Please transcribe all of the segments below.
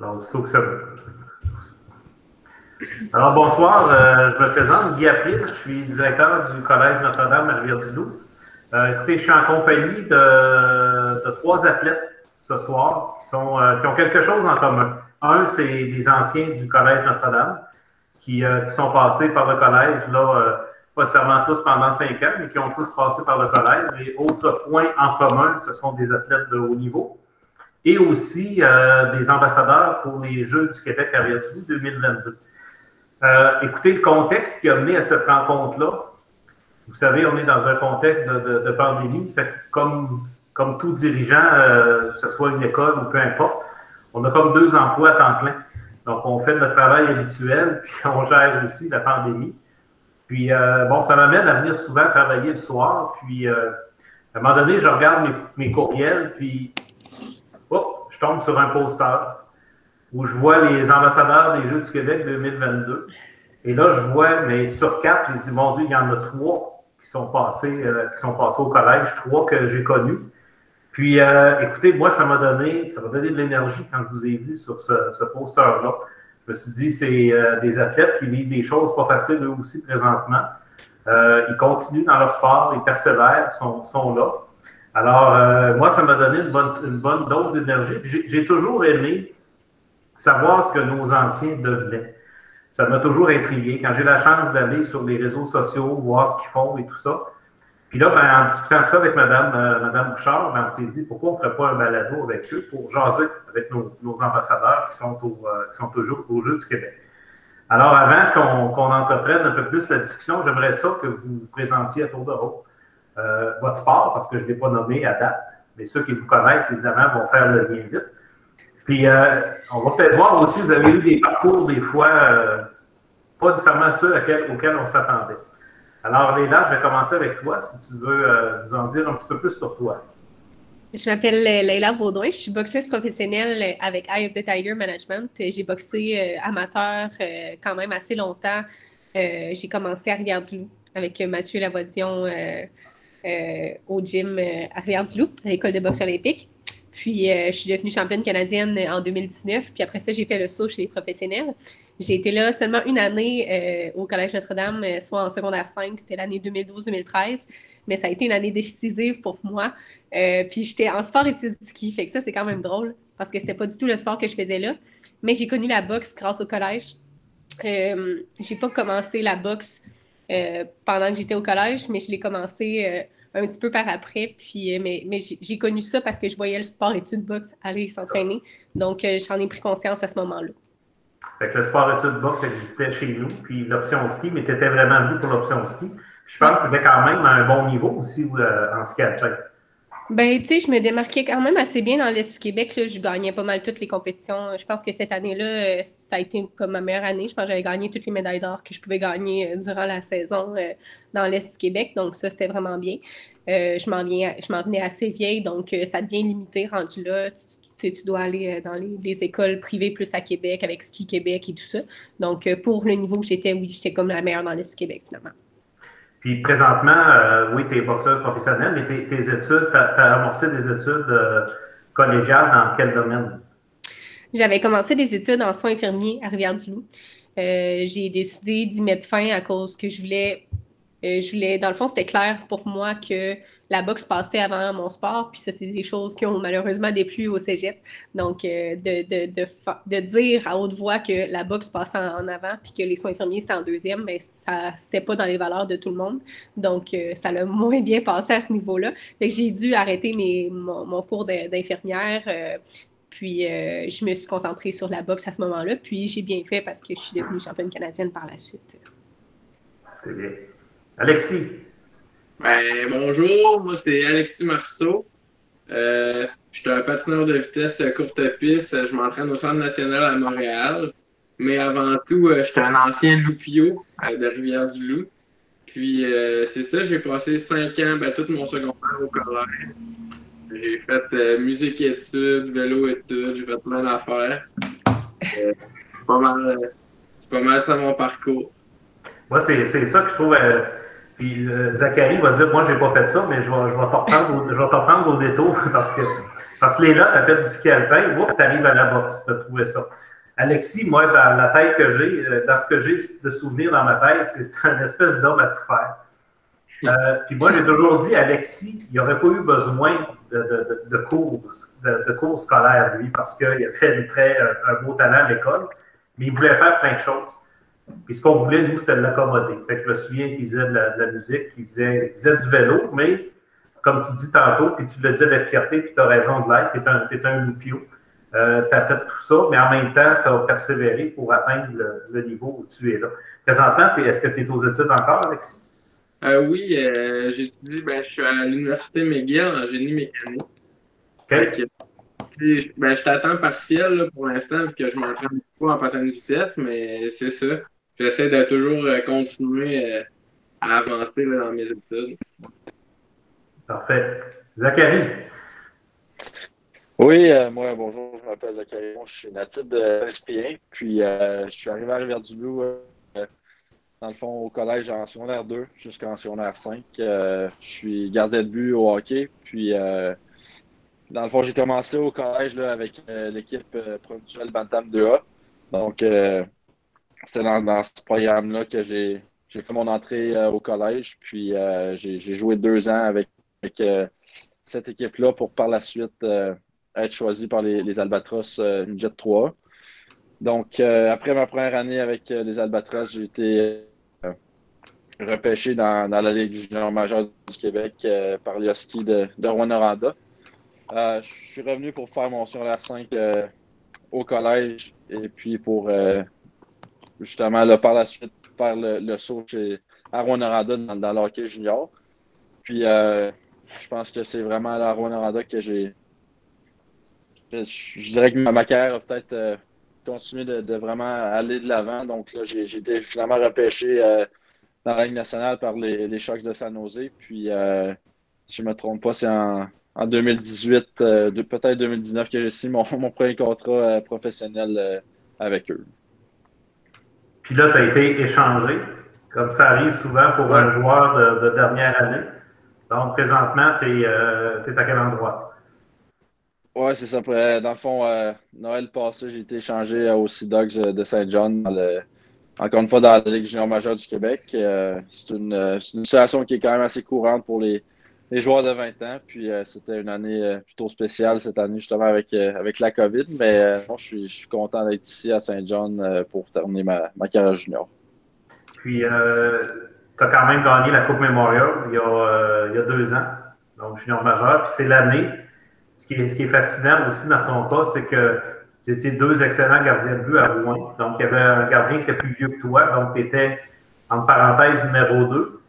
Alors, aussitôt que ça. Alors, bonsoir. Euh, je me présente, Guy April. Je suis directeur du Collège Notre-Dame à Rivière-du-Loup. Euh, écoutez, je suis en compagnie de, trois athlètes ce soir euh, qui ont quelque chose en commun. Un, c'est des anciens du Collège Notre-Dame qui, qui, sont passés par le collège, là, pas seulement tous pendant cinq ans, mais qui ont tous passé par le collège. Et autre point en commun, ce sont des athlètes de haut niveau et aussi euh, des ambassadeurs pour les Jeux du Québec à Rivière-du 2022. Euh, écoutez, le contexte qui a mené à cette rencontre-là, vous savez, on est dans un contexte de, pandémie, comme tout dirigeant, euh, que ce soit une école ou peu importe, on a comme deux emplois à temps plein. Donc, on fait notre travail habituel, puis on gère aussi la pandémie. Puis, bon, ça m'amène à venir souvent travailler le soir. Puis, à un moment donné, je regarde mes, mes courriels, puis je tombe sur un poster où je vois les ambassadeurs des Jeux du Québec 2022. Et là, je vois, mais sur quatre, j'ai dit, mon Dieu, il y en a trois qui sont passés, euh, qui sont passés au collège, trois que j'ai connus. Puis, euh, écoutez, moi, ça m'a donné, ça m'a donné de l'énergie quand je vous ai vu sur ce, poster-là. Je me suis dit, c'est euh, des athlètes qui vivent des choses pas faciles eux aussi présentement. ils continuent dans leur sport, ils persévèrent, sont, sont là. Alors, euh, moi, ça m'a donné une bonne, une bonne dose d'énergie. J'ai toujours aimé savoir ce que nos anciens devenaient. Ça m'a toujours intrigué. Quand j'ai la chance d'aller sur les réseaux sociaux, voir ce qu'ils font et tout ça. Puis là, ben, en discutant de ça avec Mme, euh, Bouchard, ben, on s'est dit pourquoi on ne ferait pas un balado avec eux pour jaser avec nos, ambassadeurs qui sont, au, euh, qui sont toujours au Jeu du Québec. Alors, avant qu'on entreprenne un peu plus la discussion, j'aimerais ça que vous vous présentiez à tour de rôle. Euh, votre sport, parce que je ne l'ai pas nommé à date. Mais ceux qui vous connaissent, évidemment, vont faire le lien vite. Puis, euh, on va peut-être voir aussi, vous avez eu des parcours, des fois, euh, pas nécessairement ceux auxquels, on s'attendait. Alors, Léla, je vais commencer avec toi, si tu veux nous en dire un petit peu plus sur toi. Je m'appelle Leila Baudouin, je suis boxeuse professionnelle avec Eye of the Tiger Management. J'ai boxé amateur quand même assez longtemps. J'ai commencé à Rivière-du-Loup avec Mathieu Lavoision au gym euh, à Rivière-du-Loup, à l'école de boxe olympique. Puis, euh, je suis devenue championne canadienne en 2019. Puis après ça, j'ai fait le saut chez les professionnels. J'ai été là seulement une année au Collège Notre-Dame, soit en secondaire 5, c'était l'année 2012-2013. Mais ça a été une année décisive pour moi. puis j'étais en sport études ski, fait que ça, c'est quand même drôle parce que c'était pas du tout le sport que je faisais là. Mais j'ai connu la boxe grâce au collège. j'ai pas commencé la boxe pendant que j'étais au collège, mais je l'ai commencé un petit peu par après. Puis, euh, mais, mais j'ai connu ça parce que je voyais le sport études boxe aller s'entraîner. Donc, euh, j'en ai pris conscience à ce moment-là. Fait que le sport études boxe existait chez nous, puis l'option ski, mais tu étais vraiment venu pour l'option ski. Je pense que tu quand même à un bon niveau aussi euh, en ski alpin. Ben, tu sais, je me démarquais quand même assez bien dans l'Est du Québec. Je gagnais pas mal toutes les compétitions. Je pense que cette année-là, ça a été comme ma meilleure année. Je pense que j'avais gagné toutes les médailles d'or que je pouvais gagner durant la saison dans l'Est du Québec. Donc, ça, c'était vraiment bien. Euh, je m'en venais assez vieille, donc euh, ça devient limité rendu là. Tu, dois aller euh, dans les, écoles privées plus à Québec avec Ski Québec et tout ça. Donc, pour le niveau que j'étais, oui, j'étais comme la meilleure dans le Ski Québec finalement. Puis présentement, oui, tu es boxeuse professionnelle, mais tes, études, tu as, amorcé des études collégiales dans quel domaine? J'avais commencé des études en soins infirmiers à Rivière-du-Loup. j'ai décidé d'y mettre fin à cause que je voulais euh, je voulais, dans le fond, c'était clair pour moi que la boxe passait avant mon sport, puis ça, c'est des choses qui ont malheureusement déplu au cégep. Donc, euh, de, de, de, dire à haute voix que la boxe passait en, avant, puis que les soins infirmiers, c'était en deuxième, mais ben, ça, c'était pas dans les valeurs de tout le monde. Donc, euh, ça l'a moins bien passé à ce niveau-là. J'ai dû arrêter mes, mon, cours d'infirmière. puis, je me suis concentrée sur la boxe à ce moment-là. Puis, j'ai bien fait parce que je suis devenue championne canadienne par la suite. C'est bien. Alexis. Ben, bonjour, moi c'est Alexis Marceau. Euh, je suis un patineur de vitesse courte piste. Je m'entraîne au Centre national à Montréal. Mais avant tout, euh, je suis un ancien loupio euh, de Rivière-du-Loup. Puis c'est ça, j'ai passé cinq ans, ben, tout mon secondaire au collège. J'ai fait musique études, vélo études, j'ai fait plein d'affaires. c'est pas mal, c'est pas mal ça mon parcours. Moi, c'est ça que je trouve puis euh, Zachary va dire Moi, j'ai pas fait ça, mais je vais, je vais t'en prendre, au détour parce que, Parce que Léla, tu as fait du ski alpin, tu arrives à la boxe, tu as trouvé ça. Alexis, moi, dans la tête que j'ai, euh, dans ce que j'ai de souvenirs dans ma tête, c'est un espèce d'homme à tout faire. Euh, puis moi, j'ai toujours dit, Alexis, il n'aurait pas eu besoin de, de, cours, de, cours scolaires, lui, parce qu'il avait très, euh, un beau talent à l'école, mais il voulait faire plein de choses. Puis ce qu'on voulait, nous, c'était de l'accommoder. Fait que je me souviens qu'il faisait de la, musique, qu'il faisait, faisait, du vélo, mais comme tu dis tantôt, puis tu le dis avec fierté, puis tu as raison de l'être, tu es un, es un euh, tu as fait tout ça, mais en même temps, tu as persévéré pour atteindre le, niveau où tu es là. Présentement, est-ce que tu es aux études encore, Alexis? Euh, oui, euh, j'étudie, ben, je suis à l'Université McGill en génie mécanique. OK. ben, je t'attends partiel pour l'instant, vu que je m'entraîne beaucoup en patin de vitesse, mais c'est ça. J'essaie de toujours euh, continuer à avancer dans mes études. Parfait. Zachary, oui, euh, moi, bonjour, je m'appelle Zachary, je suis natif de Saint-Cyprien, puis euh, je suis arrivé à Rivière-du-Loup, euh, dans le fond, au collège en secondaire 2 jusqu'en secondaire 5. je suis gardien de but au hockey, puis dans le fond, j'ai commencé au collège là, avec l'équipe provinciale Bantam 2A. Donc, c'est dans, ce programme-là que j'ai fait mon entrée au collège, puis j'ai joué deux ans avec, avec cette équipe-là pour par la suite être choisi par les, Albatros euh, Jet 3. Donc, euh, après ma première année avec euh, les Albatros, j'ai été repêché dans, la Ligue junior majeure du Québec par les Huskies de, de Rwanda. je suis revenu pour faire mon secondaire 5 au collège et puis pour justement là, par la suite faire le, saut chez, Rwanda dans, dans le hockey junior. Puis je pense que c'est vraiment à Rwanda que j'ai je, dirais que ma, carrière a peut-être euh, continué de, vraiment aller de l'avant. Donc là, j'ai été finalement repêché euh, dans la Ligue nationale par les, les de San Jose. Puis, euh, si je ne me trompe pas, c'est en, 2018, peut-être 2019, que j'ai signé mon, mon, premier contrat professionnel avec eux. Puis là, tu as été échangé, comme ça arrive souvent pour un joueur de, dernière année. Donc, présentement, tu es, es, à quel endroit? Ouais, c'est ça. Dans le fond, euh, Noël passé, j'ai été échangé aux Sea Dogs de Saint-John, encore une fois dans la Ligue junior majeure du Québec. Euh, c'est une, situation qui est quand même assez courante pour les, joueurs de 20 ans. Puis euh, c'était une année plutôt spéciale cette année, justement, avec, avec la COVID. Mais je, suis, je suis content d'être ici à Saint-John pour terminer ma, ma, carrière junior. Puis, tu as quand même gagné la Coupe Memorial il y a, il y a deux ans, donc junior majeur. Puis c'est l'année ce qui, est, fascinant aussi dans ton cas, c'est que tu étais deux excellents gardiens de but à Rouen. Donc, il y avait un gardien qui était plus vieux que toi, donc tu étais, en parenthèse, numéro 2,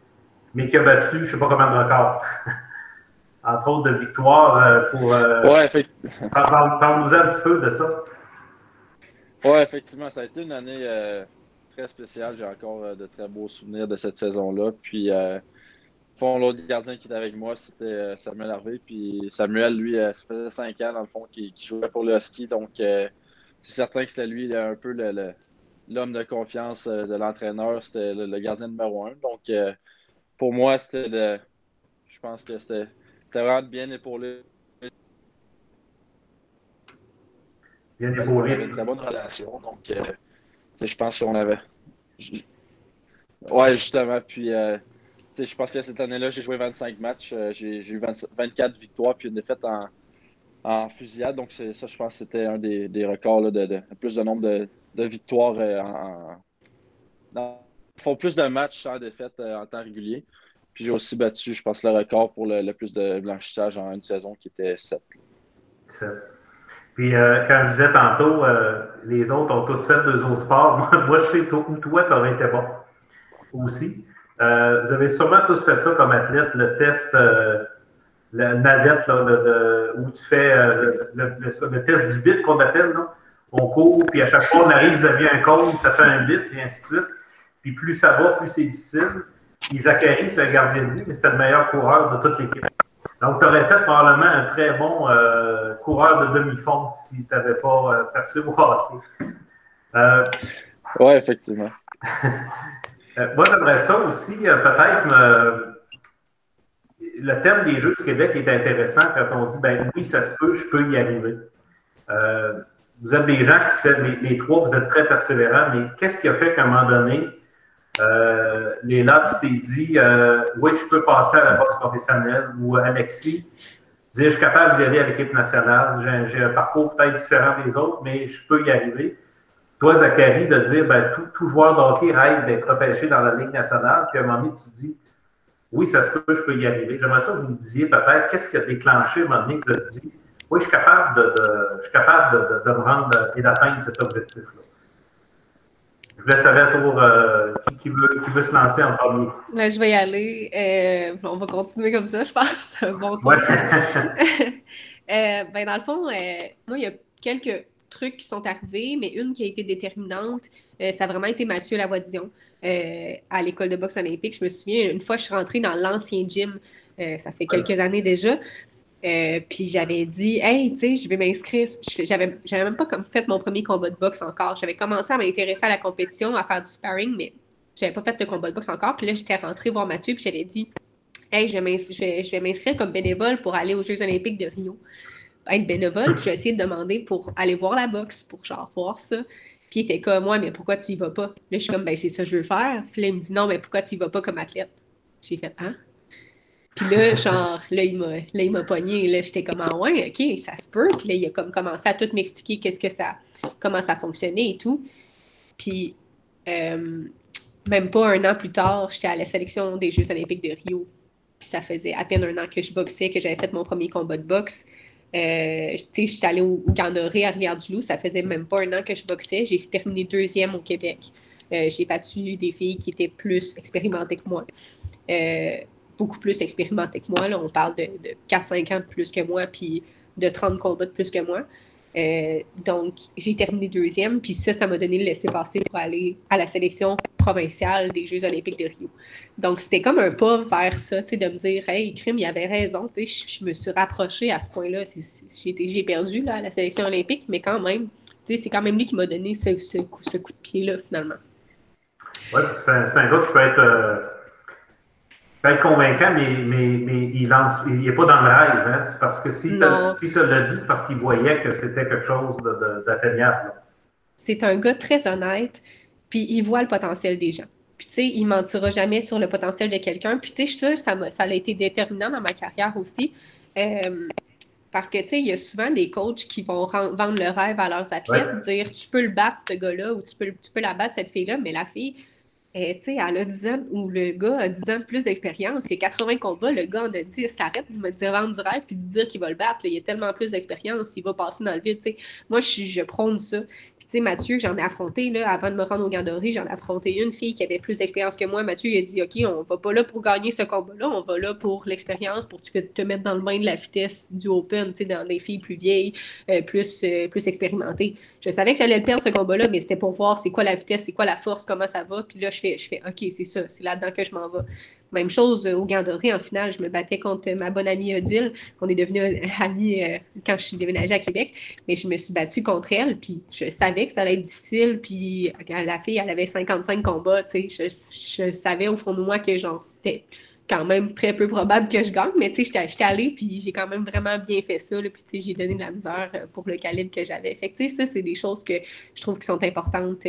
mais qui a battu, je ne sais pas combien de records. Entre autres, de victoires euh, pour. Euh, ouais, effectivement. Parle-nous un petit peu de ça. Oui, effectivement, ça a été une année euh, très spéciale. J'ai encore de très beaux souvenirs de cette saison-là. Puis, fond, l'autre gardien qui était avec moi, c'était euh, Samuel Harvey. Puis Samuel, lui, euh, ça faisait cinq ans, dans le fond, qui, jouait pour le ski. Donc, euh, c'est certain que c'était lui un peu l'homme de confiance de l'entraîneur. C'était le, gardien numéro un. Donc, pour moi, c'était de. Je pense que c'était vraiment bien épaulé. Bien épaulé. Avait une très bonne relation. Donc, je pense qu'on avait. Ouais, justement. Puis je pense que cette année-là, j'ai joué 25 matchs. Euh, j'ai eu 24 victoires puis une défaite en, en fusillade. Donc, ça, je pense que c'était un des, records de, plus de nombre de, victoires euh, en, font plus de matchs sans défaite euh, en temps régulier. Puis j'ai aussi battu, je pense, le record pour le, plus de blanchissage en une saison qui était 7. 7. Puis, quand je disais tantôt, les autres ont tous fait deux autres sports. Moi, je sais où toi, tu aurais été bon aussi. Euh, vous avez sûrement tous fait ça comme athlète, le test, euh, la navette, là, où tu fais euh, le, test du bit qu'on appelle. Là. On court, puis à chaque fois, on arrive, vous avez un cône, ça fait un bit, et ainsi de suite. Puis plus ça va, plus c'est difficile. Zachary, c'est le gardien de but, mais c'était le meilleur coureur de toute l'équipe. Donc, tu aurais fait probablement un très bon coureur de demi-fond si tu n'avais pas percé au hockey. oui, effectivement. Euh, moi, j'aimerais ça aussi, euh, peut-être, le thème des Jeux du Québec est intéressant quand on dit, ben oui, ça se peut, je peux y arriver. Euh, vous êtes des gens qui, les, les, trois, vous êtes très persévérants, mais qu'est-ce qui a fait qu'à un moment donné, euh, Léla, tu t'es dit, euh, oui, je peux passer à la boxe professionnelle, ou Alexis, dire, je suis capable d'y aller à l'équipe nationale, j'ai un parcours peut-être différent des autres, mais je peux y arriver. Toi, Zachary, de dire, ben, tout, tout joueur de hockey rêve d'être repêché dans la Ligue nationale, puis à un moment donné, tu dis, oui, ça se peut, je peux y arriver. J'aimerais ça que vous me disiez peut-être qu'est-ce qui a déclenché à un moment donné que vous avez dit, oui, je suis capable de, je suis capable de, de, me rendre et d'atteindre cet objectif-là? Je laisse tour euh, qui, qui, veut, qui veut se lancer en premier. Ben, je vais y aller. Euh, on va continuer comme ça, je pense. Bon tour. Ouais. euh, ben, dans le fond, moi, il y a quelques trucs qui sont arrivés, mais une qui a été déterminante, ça a vraiment été Mathieu Lavoisian euh, à l'école de boxe olympique. Je me souviens, une fois, je suis rentrée dans l'ancien gym, ça fait quelques années déjà. Puis j'avais dit, hey, tu sais, je vais m'inscrire. J'avais, j'avais même pas fait mon premier combat de boxe encore. J'avais commencé à m'intéresser à la compétition, à faire du sparring, mais j'avais pas fait de combat de boxe encore. Puis là, j'étais rentrée voir Mathieu, puis j'avais dit, hey, je vais m'inscrire comme bénévole pour aller aux Jeux olympiques de Rio être bénévole, puis j'ai essayé de demander pour aller voir la boxe, pour genre voir ça. Puis il était comme, moi, mais pourquoi tu y vas pas? Là, je suis comme, ben c'est ça que je veux faire. Puis là, il me dit, non, mais pourquoi tu y vas pas comme athlète? J'ai fait, hein? Puis là, genre, là, il m'a, là, il m'a pogné. Là, j'étais comme, ah ouais, OK, ça se peut. Puis là, il a comme commencé à tout m'expliquer qu'est-ce que ça, comment ça fonctionnait et tout. Puis, euh, même pas un an plus tard, j'étais à la sélection des Jeux olympiques de Rio. Puis ça faisait à peine un an que je boxais, que j'avais fait mon premier combat de boxe. Euh, je suis allée au, Doré à Rivière-du-Loup. Ça faisait même pas un an que je boxais. J'ai terminé deuxième au Québec. Euh, j'ai battu des filles qui étaient plus expérimentées que moi. Beaucoup plus expérimentées que moi. On parle de, de 4-5 ans de plus que moi, puis de 30 combats de plus que moi. Euh, donc, j'ai terminé deuxième, puis ça, ça m'a donné le laisser-passer pour aller à la sélection provinciale des Jeux olympiques de Rio. Donc, c'était comme un pas vers ça, tu sais, de me dire, hey, Crime, il avait raison, tu sais, je, me suis rapprochée à ce point-là. J'ai perdu là, à la sélection olympique, mais quand même, tu sais, c'est quand même lui qui m'a donné ce, coup, ce, coup, de pied-là, finalement. Oui, c'est un, gars qui peut être. Euh, être convaincant, mais, mais, mais il lance, il n'est pas dans le rêve. Hein? C'est parce que si tu te le dit, c'est parce qu'il voyait que c'était quelque chose d'atteignable. C'est un gars très honnête, puis il voit le potentiel des gens. Puis, tu sais, il mentira jamais sur le potentiel de quelqu'un. Puis, tu sais, ça, ça, a été déterminant dans ma carrière aussi. Euh, parce que, tu sais, il y a souvent des coachs qui vont vendre le rêve à leurs athlètes, dire tu peux le battre, ce gars-là, ou tu peux, tu peux la battre, cette fille-là, mais la fille, et, eh, sais, elle a 10 ans, ou le gars a 10 ans plus d'expérience, il y a 80 combats, le gars en a 10, arrête de me dire vendre du rêve puis de dire qu'il va le battre, il y a tellement plus d'expérience, il va passer dans le vide, sais. Moi, je, je prône ça. Tu sais, Mathieu, j'en ai affronté, avant de me rendre au Gandori, j'en ai affronté une fille qui avait plus d'expérience que moi. Mathieu, il a dit, OK, on va pas là pour gagner ce combat-là, on va là pour l'expérience, pour te, te mettre dans le bain de la vitesse du Open, tu sais, dans des filles plus vieilles, euh, plus, euh, plus expérimentées. Je savais que j'allais le perdre ce combat-là, mais c'était pour voir c'est quoi la vitesse, c'est quoi la force, comment ça va. Puis là, je fais, je fais OK, c'est ça, c'est là-dedans que je m'en vais. Même chose euh, au Gant Doré, en finale, je me battais contre ma bonne amie Odile, qu'on est devenus euh, amis euh, quand je suis déménagée à Québec, mais je me suis battue contre elle, puis je savais que ça allait être difficile, puis la fille, elle avait 55 combats, tu sais, je, savais au fond de moi que genre, c'était quand même très peu probable que je gagne, mais tu sais, j'étais allée, puis j'ai quand même vraiment bien fait ça, puis tu sais, j'ai donné de la misère pour le calibre que j'avais. Fait que tu ça, c'est des choses que je trouve qui sont importantes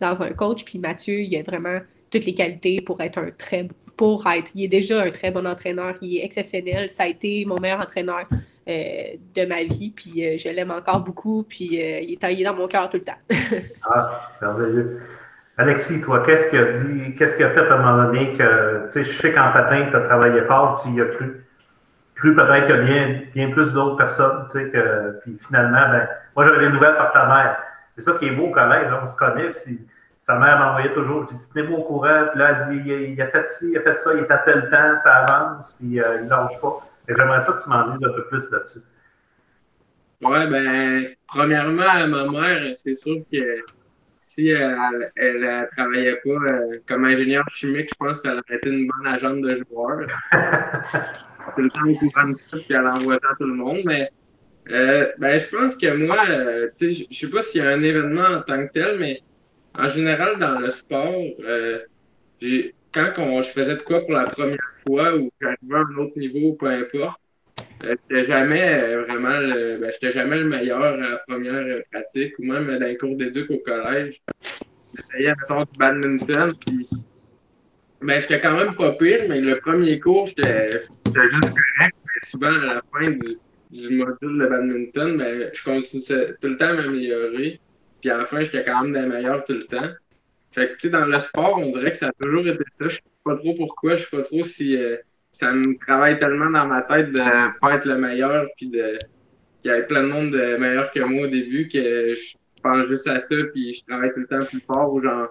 dans un coach, puis Mathieu, il a vraiment toutes les qualités pour être un très pour être. Il est déjà un très bon entraîneur, il est exceptionnel. Ça a été mon meilleur entraîneur euh, de ma vie, puis euh, je l'aime encore beaucoup, puis euh, il, est, taillé dans mon cœur tout le temps. ah, merveilleux. Alexis, toi, qu'est-ce qu'il a dit, qu'est-ce qu'il a fait à un moment donné que, tu sais, je sais qu'en patin, tu as travaillé fort, tu y as cru. Cru peut-être que bien, bien plus d'autres personnes, tu sais, que, puis finalement, ben, moi j'avais des nouvelles par ta mère. C'est ça qui est beau au collège, on se connaît, puis sa mère m'envoyait toujours, j'ai dit, tenez-moi au courant, puis là, elle dit, il, a fait ci, il a fait ça, il est à tel temps, ça avance, puis euh, il ne lâche pas. Et j'aimerais ça que tu m'en dises un peu plus là-dessus. Ouais, ben, premièrement, ma mère, c'est sûr que si elle, elle, travaillait pas euh, comme ingénieur chimique, je pense qu'elle aurait été une bonne agente de joueur. tout le temps au courant de tout, puis elle envoie ça à tout le monde, mais euh, ben, je pense que moi, tu sais, je sais pas s'il y a un événement en tant que tel, mais en général, dans le sport, euh, quand on, je faisais de quoi pour la première fois ou j'arrivais à un autre niveau, peu importe, euh, j'étais jamais vraiment le, ben, jamais le meilleur à la première pratique ou même dans les cours d'éduc au collège. J'essayais, mettons, du badminton, puis ben, j'étais quand même pas pire, mais le premier cours, j'étais juste correct. Mais souvent, à la fin du, du module de badminton, ben, je continuais tout le temps à m'améliorer. Puis à la fin, j'étais quand même des meilleurs tout le temps. Fait que, tu sais, dans le sport, on dirait que ça a toujours été ça. Je sais pas trop pourquoi, je sais pas trop si euh, ça me travaille tellement dans ma tête de pas être le meilleur, puis de qu'il y avait plein de monde de meilleurs que moi au début, que je pense juste à ça, puis je travaille tout le temps plus fort, ou genre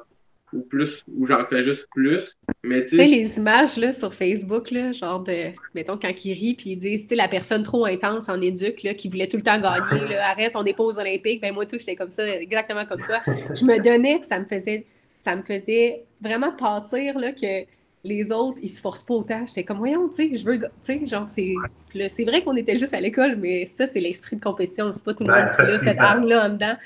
ou plus ou j'en fais juste plus. Mais tu sais, les images là, sur Facebook, là, genre de mettons quand ils rient puis ils disent tu sais, la personne trop intense en éduc là, qui voulait tout le temps gagner, là, arrête, on n'est pas aux Olympiques, ben moi tout, j'étais comme ça, exactement comme ça. Je me donnais, puis ça me faisait ça me faisait vraiment partir là, que les autres, ils se forcent pas autant. J'étais comme, voyons, tu sais, je veux, tu sais, genre, c'est. C'est vrai qu'on était juste à l'école, mais ça, c'est l'esprit de compétition. C'est pas tout le monde qui a cette arme-là en dedans.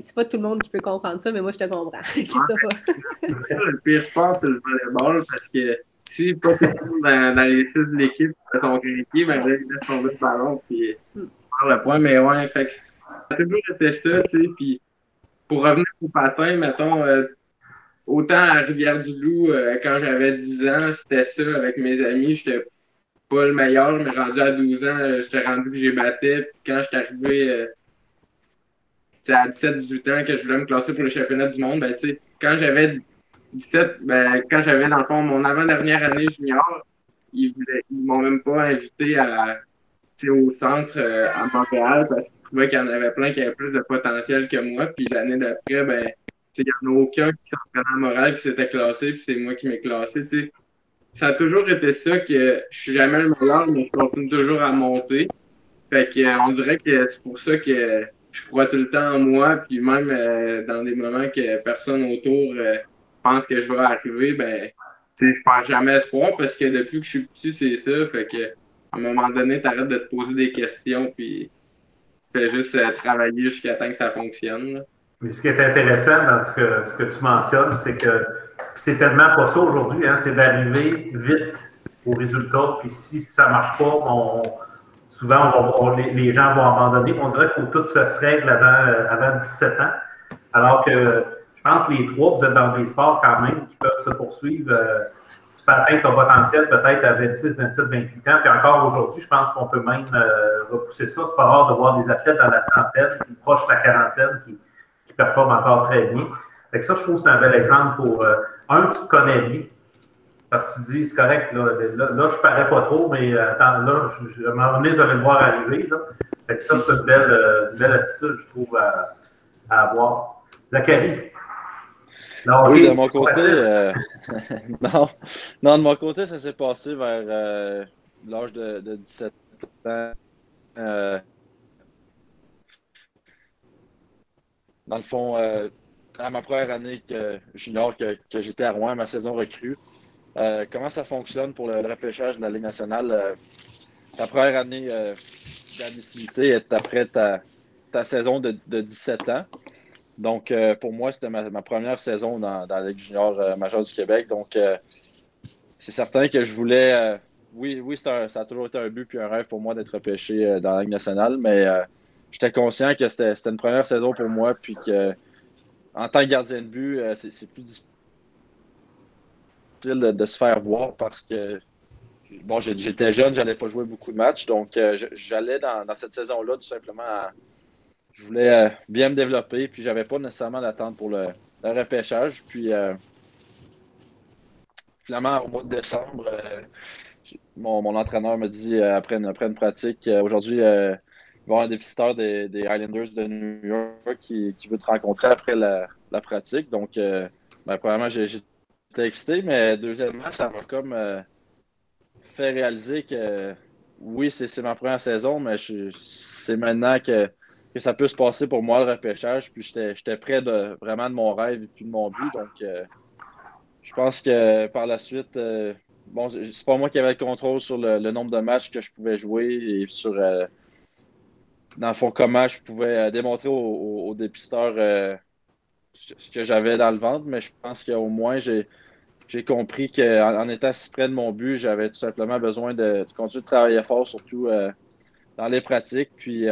C'est pas tout le monde qui peut comprendre ça, mais moi, je te comprends. c'est le pire sport, c'est le volleyball, parce que si pas tout le monde dans, dans les six de l'équipe sont critiqués, ben là, ils laissent tomber le ballon, puis mm. tu le point. Mais ouais, fait que ça a toujours été ça, tu sais, puis pour revenir au patin, mettons, euh, autant à Rivière-du-Loup, euh, quand j'avais 10 ans, c'était ça avec mes amis. J'étais pas le meilleur, mais rendu à 12 ans, euh, j'étais rendu que j'ai batté. Puis quand j'étais arrivé euh, à 17-18 ans que je voulais me classer pour le championnat du monde, ben, quand j'avais 17, ben, quand j'avais dans le fond mon avant-dernière année junior, ils ne m'ont même pas invité à, au centre à Montréal parce qu'ils trouvaient qu'il y en avait plein qui avaient plus de potentiel que moi. Puis l'année d'après, ben, il n'y en a aucun qui s'entraînait moral qui s'était classé, puis c'est moi qui m'ai classé. Ça a toujours été ça que je suis jamais le meilleur, mais je continue toujours à monter. Fait que, euh, on dirait que c'est pour ça que je crois tout le temps en moi, puis même euh, dans des moments que personne autour euh, pense que je vais arriver, ben, je perds jamais espoir parce que depuis que je suis petit, c'est ça. Fait à un moment donné, tu arrêtes de te poser des questions, puis fais juste travailler jusqu'à temps que ça fonctionne. Mais ce qui est intéressant dans ce que, ce que tu mentionnes, c'est que c'est tellement pas ça aujourd'hui, hein, c'est d'arriver vite au résultat. Puis si ça marche pas, on, souvent les, gens vont abandonner. On dirait qu'il faut que tout se règle avant, euh, avant 17 ans. Alors que je pense que les trois, vous êtes dans des sports quand même qui peuvent se poursuivre. Euh, tu peux atteindre ton potentiel peut-être à 26, 27, 28 ans. Puis encore aujourd'hui, je pense qu'on peut même euh, repousser ça. C'est pas rare de voir des athlètes dans la trentaine, proche de la quarantaine, qui, performe encore très bien. Fait que ça, je trouve que c'est un bel exemple pour euh, un, tu te connais bien. Parce que tu dis, c'est correct, là, là, je parais pas trop, mais euh, attends, là, je, à un moment donné, vous allez me voir arriver. Là. Fait que ça, c'est une belle, euh, une belle attitude, je trouve, à, avoir. Zachary? oui, de mon côté, non, non, de mon côté, ça s'est passé vers l'âge de, de, 17 ans. Dans le fond, euh, à ma première année que, junior que, j'étais à Rouen, ma saison recrue. Euh, comment ça fonctionne pour le, repêchage de la Ligue nationale? Euh, ta première année d'admissibilité est après ta, ta saison de, de, 17 ans. Donc, pour moi, c'était ma, première saison dans, la Ligue junior majeure du Québec. Donc, c'est certain que je voulais. oui, oui ça a toujours été un but puis un rêve pour moi d'être repêché dans la Ligue nationale, mais j'étais conscient que c'était une première saison pour moi, puis que en tant que gardien de but, euh, c'est plus difficile de, se faire voir parce que bon, j'étais jeune, j'allais pas jouer beaucoup de matchs, donc euh, j'allais dans, cette saison-là tout simplement je voulais euh, bien me développer, puis j'avais pas nécessairement d'attente pour le, repêchage. Puis finalement, au mois de décembre, mon, entraîneur me dit après une, après une pratique, aujourd'hui, va avoir un dépisteur des, des, Highlanders de New York qui, qui, veut te rencontrer après la, la pratique. Donc, euh, ben, premièrement, j'étais excité, mais deuxièmement, ça m'a comme euh, fait réaliser que oui, c'est ma première saison, mais c'est maintenant que, que, ça peut se passer pour moi le repêchage. Puis j'étais près de vraiment de mon rêve et puis de mon but. Donc, euh, je pense que par la suite, euh, bon, c'est pas moi qui avais le contrôle sur le, nombre de matchs que je pouvais jouer et sur dans le fond, comment je pouvais euh, démontrer aux, dépisteurs euh, ce que j'avais dans le ventre, mais je pense qu'au moins, j'ai j'ai compris qu'en en étant si près de mon but, j'avais tout simplement besoin de, continuer de travailler fort, surtout dans les pratiques. Puis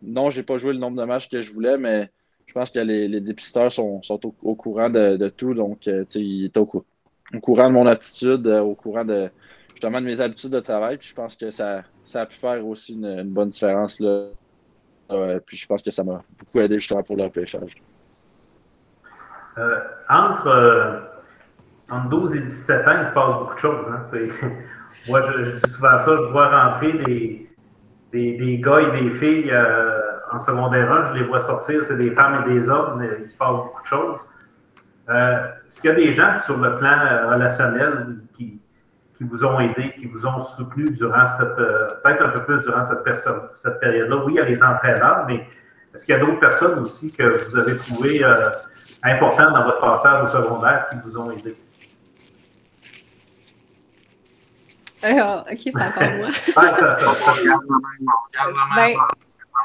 non, j'ai pas joué le nombre de matchs que je voulais, mais je pense que les, les dépisteurs sont, sont au, courant de, tout. Donc, ils étaient au, au, courant de mon attitude, au courant de justement de mes habitudes de travail. Puis je pense que ça, ça a pu faire aussi une, bonne différence. Là. Puis je pense que ça m'a beaucoup aidé justement pour le. Euh, entre, euh, entre 12 et 17 ans, il se passe beaucoup de choses. Hein. Moi, je, dis souvent ça, je vois rentrer des, des, gars et des filles euh, en secondaire 1, je les vois sortir, c'est des femmes et des hommes, il se passe beaucoup de choses. Est-ce qu'il y a des gens sur le plan relationnel qui, qui vous ont aidé, qui vous ont soutenu durant cette, peut-être un peu plus durant cette, personne, cette période-là? Oui, il y a les entraîneurs, mais est-ce qu'il y a d'autres personnes aussi que vous avez trouvé importantes dans votre passage au secondaire qui vous ont aidé? Euh, ok, c'est encore moi. ah, ça, ça, ben,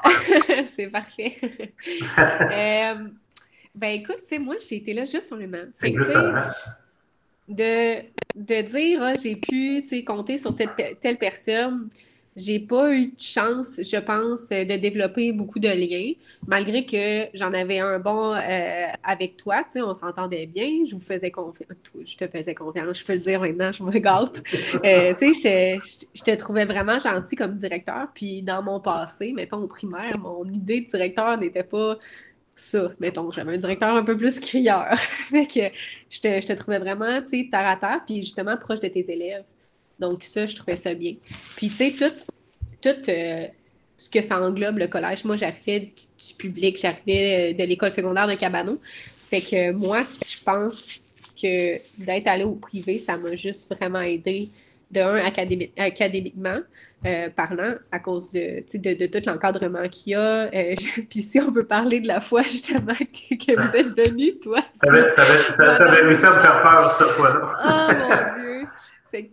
c'est parfait. euh, ben écoute, tu sais, moi, j'ai été là juste sur le an. C'est juste de, de dire, ah, j'ai pu compter sur telle, telle personne, j'ai pas eu de chance, je pense, de développer beaucoup de liens, malgré que j'en avais un bon euh, avec toi. On s'entendait bien, je vous faisais confiance. Je te faisais confiance, je peux le dire maintenant, je me gâte. Euh, je, te trouvais vraiment gentil comme directeur. Puis dans mon passé, mettons au primaire, mon idée de directeur n'était pas ça. Mettons, j'avais un directeur un peu plus crieur. fait que je te, je te trouvais vraiment, tu sais, terre à terre, puis justement proche de tes élèves. Donc, ça, je trouvais ça bien. Puis, tu sais, tout, tout euh, ce que ça englobe le collège, moi, j'arrivais du, public, j'arrivais euh, de l'école secondaire de Cabano. Fait que moi, je pense que d'être allé au privé, ça m'a juste vraiment aidé, de un, académiquement euh, parlant, à cause de, de, de tout l'encadrement qu'il y a. Puis si on peut parler de la foi, justement, que, vous êtes venu, toi. T'avais réussi à me faire peur cette fois-là. oh mon Dieu!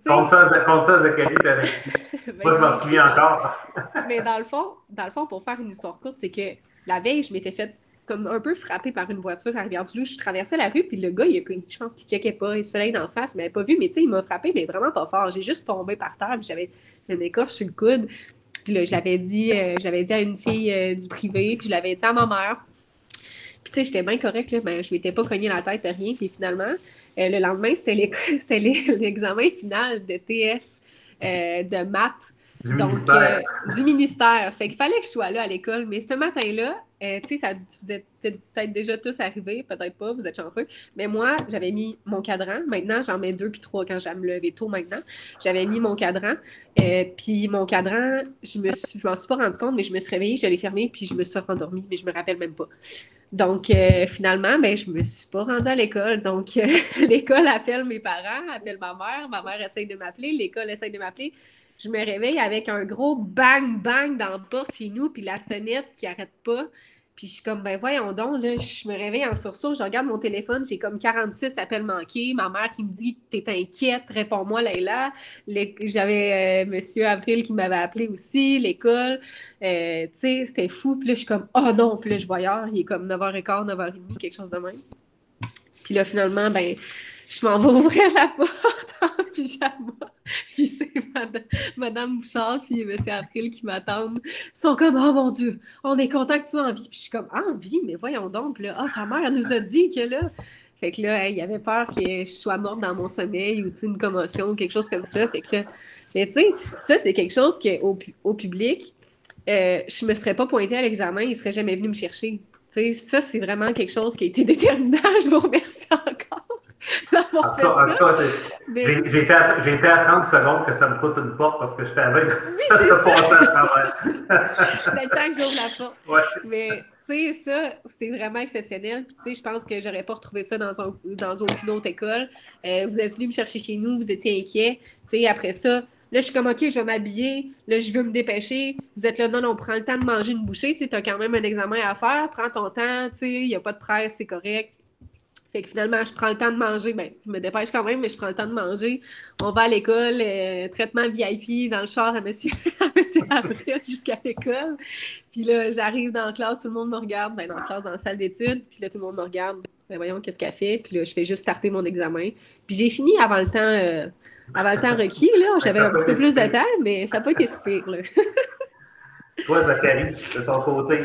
Compte ça, à Zachary et Alexis. Ben, Moi, je m'en souviens encore. mais dans le, fond, dans le fond, pour faire une histoire courte, c'est que la veille, je m'étais fait comme un peu frappée par une voiture à Rivière-du-Loup. Je traversais la rue, puis le gars, il a, je pense qu'il checkait pas, le soleil d'en face, il m'avait pas vu, mais tu sais, il m'a frappé, mais vraiment pas fort. J'ai juste tombé par terre, puis j'avais une écorche sur le coude. Puis là, je l'avais dit, euh, dit à une fille euh, du privé, puis je l'avais dit à ma mère. Puis tu sais, j'étais bien correcte, là, mais je m'étais pas cogné la tête, rien. Puis finalement, euh, le lendemain, c'était l'examen final de TS de maths. Du ministère. Euh, du ministère. Fait qu'il fallait que je sois là à l'école. Mais ce matin-là, tu sais, ça vous êtes peut-être déjà tous arrivés, peut-être pas, vous êtes chanceux. Mais moi, j'avais mis mon cadran. Maintenant, j'en mets deux puis trois quand j'aime me lever tôt maintenant. J'avais mis mon cadran. puis mon cadran, je me je m'en suis pas rendu compte, mais je me suis réveillée, je l'ai fermé, puis je me suis rendormie, mais je me rappelle même pas. Donc, euh, finalement, ben, je ne me suis pas rendue à l'école. Donc, euh, l'école appelle mes parents, appelle ma mère. Ma mère essaye de m'appeler, l'école essaye de m'appeler. Je me réveille avec un gros bang-bang dans la porte chez nous, puis la sonnette qui n'arrête pas. Puis je suis comme, ben voyons donc, là, je me réveille en sursaut, je regarde mon téléphone, j'ai comme 46 appels manqués. Ma mère qui me dit, t'es inquiète, réponds-moi, Leïla. J'avais euh, Monsieur Avril qui m'avait appelé aussi, l'école. Euh, tu sais, c'était fou. Puis là, je suis comme, oh non, puis là, je ailleurs, il est comme 9h15, 9h30, quelque chose de même. Puis là, finalement, ben, je m'en vais ouvrir la porte en pyjama. Puis c'est Madame, Madame Bouchard puis M. April qui m'attendent. Ils sont comme Oh mon Dieu, on est content que tu sois en vie. Puis je suis comme en vie, mais voyons donc. Là, ah, ta mère nous a dit que là. Fait que là, il y avait peur que je sois morte dans mon sommeil ou une commotion ou quelque chose comme ça. Fait que là, mais tu sais, ça, c'est quelque chose qu'au au public, euh, je me serais pas pointée à l'examen, il serait jamais venu me chercher. Tu sais, ça, c'est vraiment quelque chose qui a été déterminant. Je vous remercie encore. En tout cas, j'ai été, à 30 secondes que ça me coûte une porte parce que j'étais avec oui, passer à travers. C'était le temps que j'ouvre la porte. Ouais. Mais tu sais, ça, c'est vraiment exceptionnel. Puis tu sais, je pense que j'aurais pas retrouvé ça dans, un, dans aucune autre école. Euh, vous êtes venu me chercher chez nous, vous étiez inquiet. Tu sais, après ça, Là, je suis comme, OK, je vais m'habiller. Là, je veux me dépêcher. Vous êtes là, non, non, on prend le temps de manger une bouchée. Tu as quand même un examen à faire. Prends ton temps. Tu sais, il n'y a pas de presse, c'est correct. Fait que finalement, je prends le temps de manger. Ben, je me dépêche quand même, mais je prends le temps de manger. On va à l'école, euh, traitement VIP dans le char à monsieur, à monsieur Avril jusqu'à l'école. Puis là, j'arrive dans la classe, tout le monde me regarde. Ben, dans la classe, dans la salle d'études. Puis là, tout le monde me regarde. ben, voyons qu'est-ce qu'elle fait? Puis là, je fais juste starter mon examen. Puis j'ai fini avant le temps, euh, avant le temps requis. Là. J'avais un petit peu plus de temps, mais ça n'a pas été si pire. Là. Toi, Zachary, de ton côté,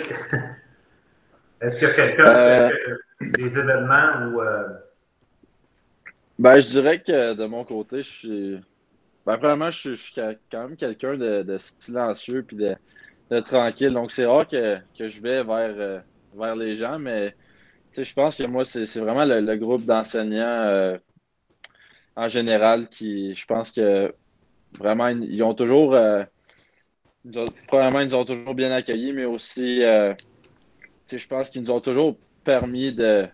est-ce qu'il y a quelqu'un euh... des événements ou. Euh... Ben, je dirais que de mon côté, je suis. Ben, premièrement, je suis, quand même quelqu'un de, de, silencieux puis de, de, tranquille. Donc, c'est rare que, que, je vais vers, euh, vers les gens, mais je pense que moi, c'est vraiment le, le groupe d'enseignants euh, en général qui, je pense que vraiment, ils ont toujours, euh, ils ont, premièrement, ils ont toujours bien accueillis, mais aussi, euh, je pense qu'ils nous ont toujours permis de,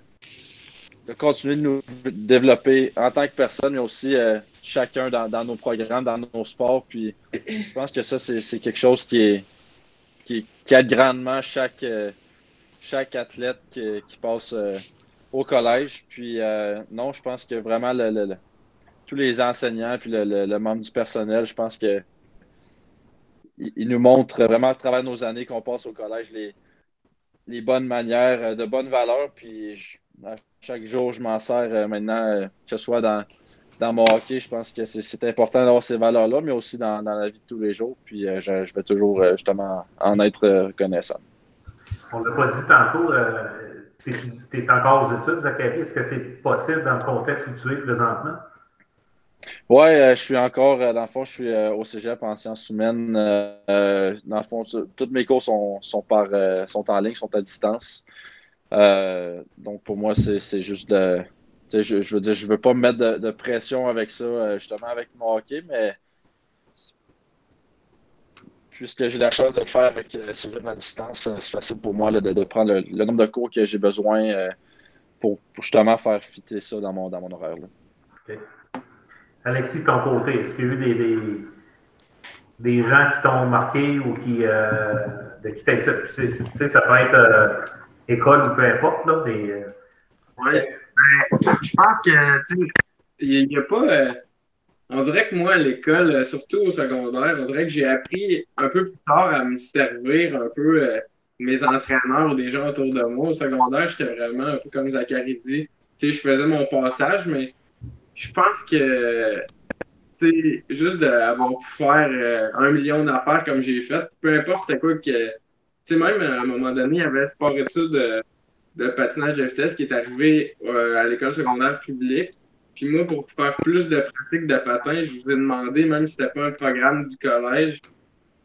de, continuer de nous développer en tant que personne, mais aussi euh, chacun dans, dans, nos programmes, dans nos sports. Puis je pense que ça, c'est quelque chose qui est qui, aide grandement chaque euh, chaque athlète qui, passe euh, au collège. Puis non, je pense que vraiment le, le, tous les enseignants puis le, membre du personnel, je pense que ils nous montrent vraiment à travers nos années qu'on passe au collège les, les bonnes manières, euh, de bonnes valeurs. Puis je, chaque jour, je m'en sers maintenant, que ce soit dans, dans mon hockey, je pense que c'est important d'avoir ces valeurs-là, mais aussi dans, dans, la vie de tous les jours. Puis je, je vais toujours justement en être reconnaissant. On ne l'a pas dit tantôt, euh, tu es, encore aux études, Zachary. Est-ce que c'est possible dans le contexte où tu es présentement? Oui, euh, je suis encore, euh, dans le fond, je suis euh, au cégep en sciences humaines. Dans le fond, toutes mes cours sont, sont, par, sont en ligne, sont à distance. donc, pour moi, c'est juste de. Je, veux dire, je veux pas me mettre de, pression avec ça, justement, avec mon hockey, mais puisque j'ai la chance de le faire avec euh, Cégep à distance, c'est facile pour moi de, de, prendre le, le, nombre de cours que j'ai besoin pour, justement faire fitter ça dans mon, dans mon horaire. Là. Alexis, de ton côté, est-ce qu'il y a eu des, des, gens qui t'ont marqué ou qui, euh, de qui Tu sais, ça peut être euh, école ou peu importe. Là, mais, euh, oui. Ben, je pense que, tu il n'y a pas on dirait que moi, à l'école, surtout au secondaire, on dirait que j'ai appris un peu plus tard à me servir un peu mes entraîneurs ou des gens autour de moi. Au secondaire, j'étais vraiment un peu comme Zachary dit. Tu sais, je faisais mon passage, mais je pense que tu sais, juste d'avoir pu faire euh, un million d'affaires comme j'ai fait, peu importe c'était quoi que. Tu sais, même à un moment donné, il y avait sport études de, de patinage de vitesse qui est arrivé à l'école secondaire publique. Puis moi, pour faire plus de pratique de patin, je vous ai demandé, même si c'était pas un programme du collège,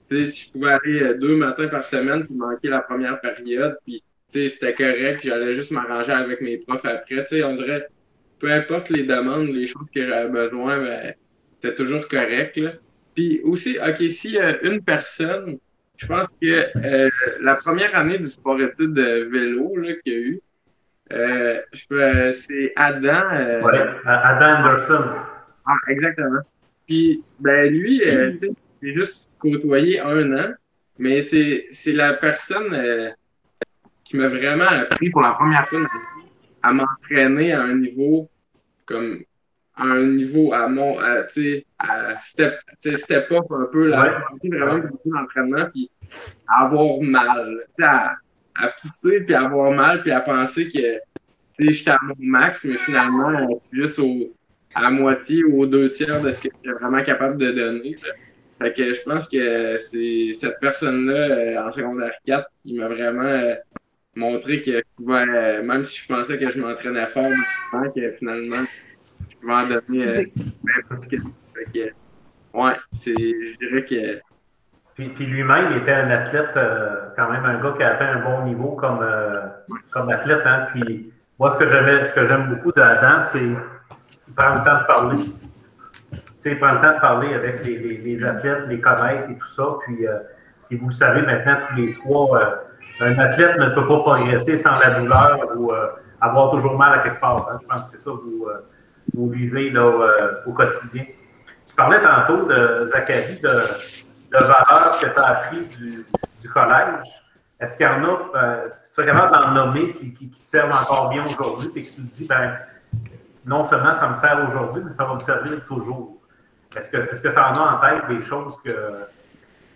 si je pouvais aller euh, deux matins par semaine puis manquer la première période. Puis c'était correct, j'allais juste m'arranger avec mes profs après. sais, on dirait, peu importe les demandes, les choses que j'avais besoin, ben, c'était toujours correct. Là. Puis aussi, OK, si euh, une personne, je pense que euh, la première année du sport-études de vélo qu'il y a eu, euh, c'est Adam. Euh, Adam Anderson. Ah, exactement. Puis, ben, lui, euh, tu sais, j'ai juste côtoyé un an, mais c'est la personne qui m'a vraiment appris pour la première fois à m'entraîner à un niveau comme à un niveau à mon tu sais à step step up un peu là ouais. vraiment beaucoup d'entraînement puis à avoir mal tu à à pousser, puis à avoir mal, puis à penser que j'étais à mon max, mais finalement, c'est juste au, à la moitié ou aux deux tiers de ce que j'étais vraiment capable de donner. Fait que je pense que c'est cette personne-là, euh, en secondaire 4, qui m'a vraiment euh, montré que je pouvais, euh, même si je pensais que je m'entraînais fort, que finalement, je pouvais en donner n'importe quel. ouais, c'est, je dirais que puis, puis lui-même était un athlète, euh, quand même un gars qui a atteint un bon niveau comme, euh, comme athlète. Hein? Puis moi, ce que j'aime, ce que j'aime beaucoup d'Adam, c'est qu'il prend le temps de parler. Tu sais, il prend le temps de parler avec les, les, les athlètes, les connaître et tout ça. Puis, euh, et vous le savez maintenant, tous les trois, euh, un athlète ne peut pas progresser sans la douleur ou euh, avoir toujours mal à quelque part. Hein? Je pense que ça, vous, euh, vous vivez là, au quotidien. Tu parlais tantôt de Zachary, de valeurs que tu as appris du, collège, est-ce qu'il y en a, euh, est-ce que tu serais capable d'en nommer qui, qui, servent encore bien aujourd'hui? Et que tu te dis, ben, non seulement ça me sert aujourd'hui, mais ça va me servir toujours? Est-ce que tu en as en tête des choses que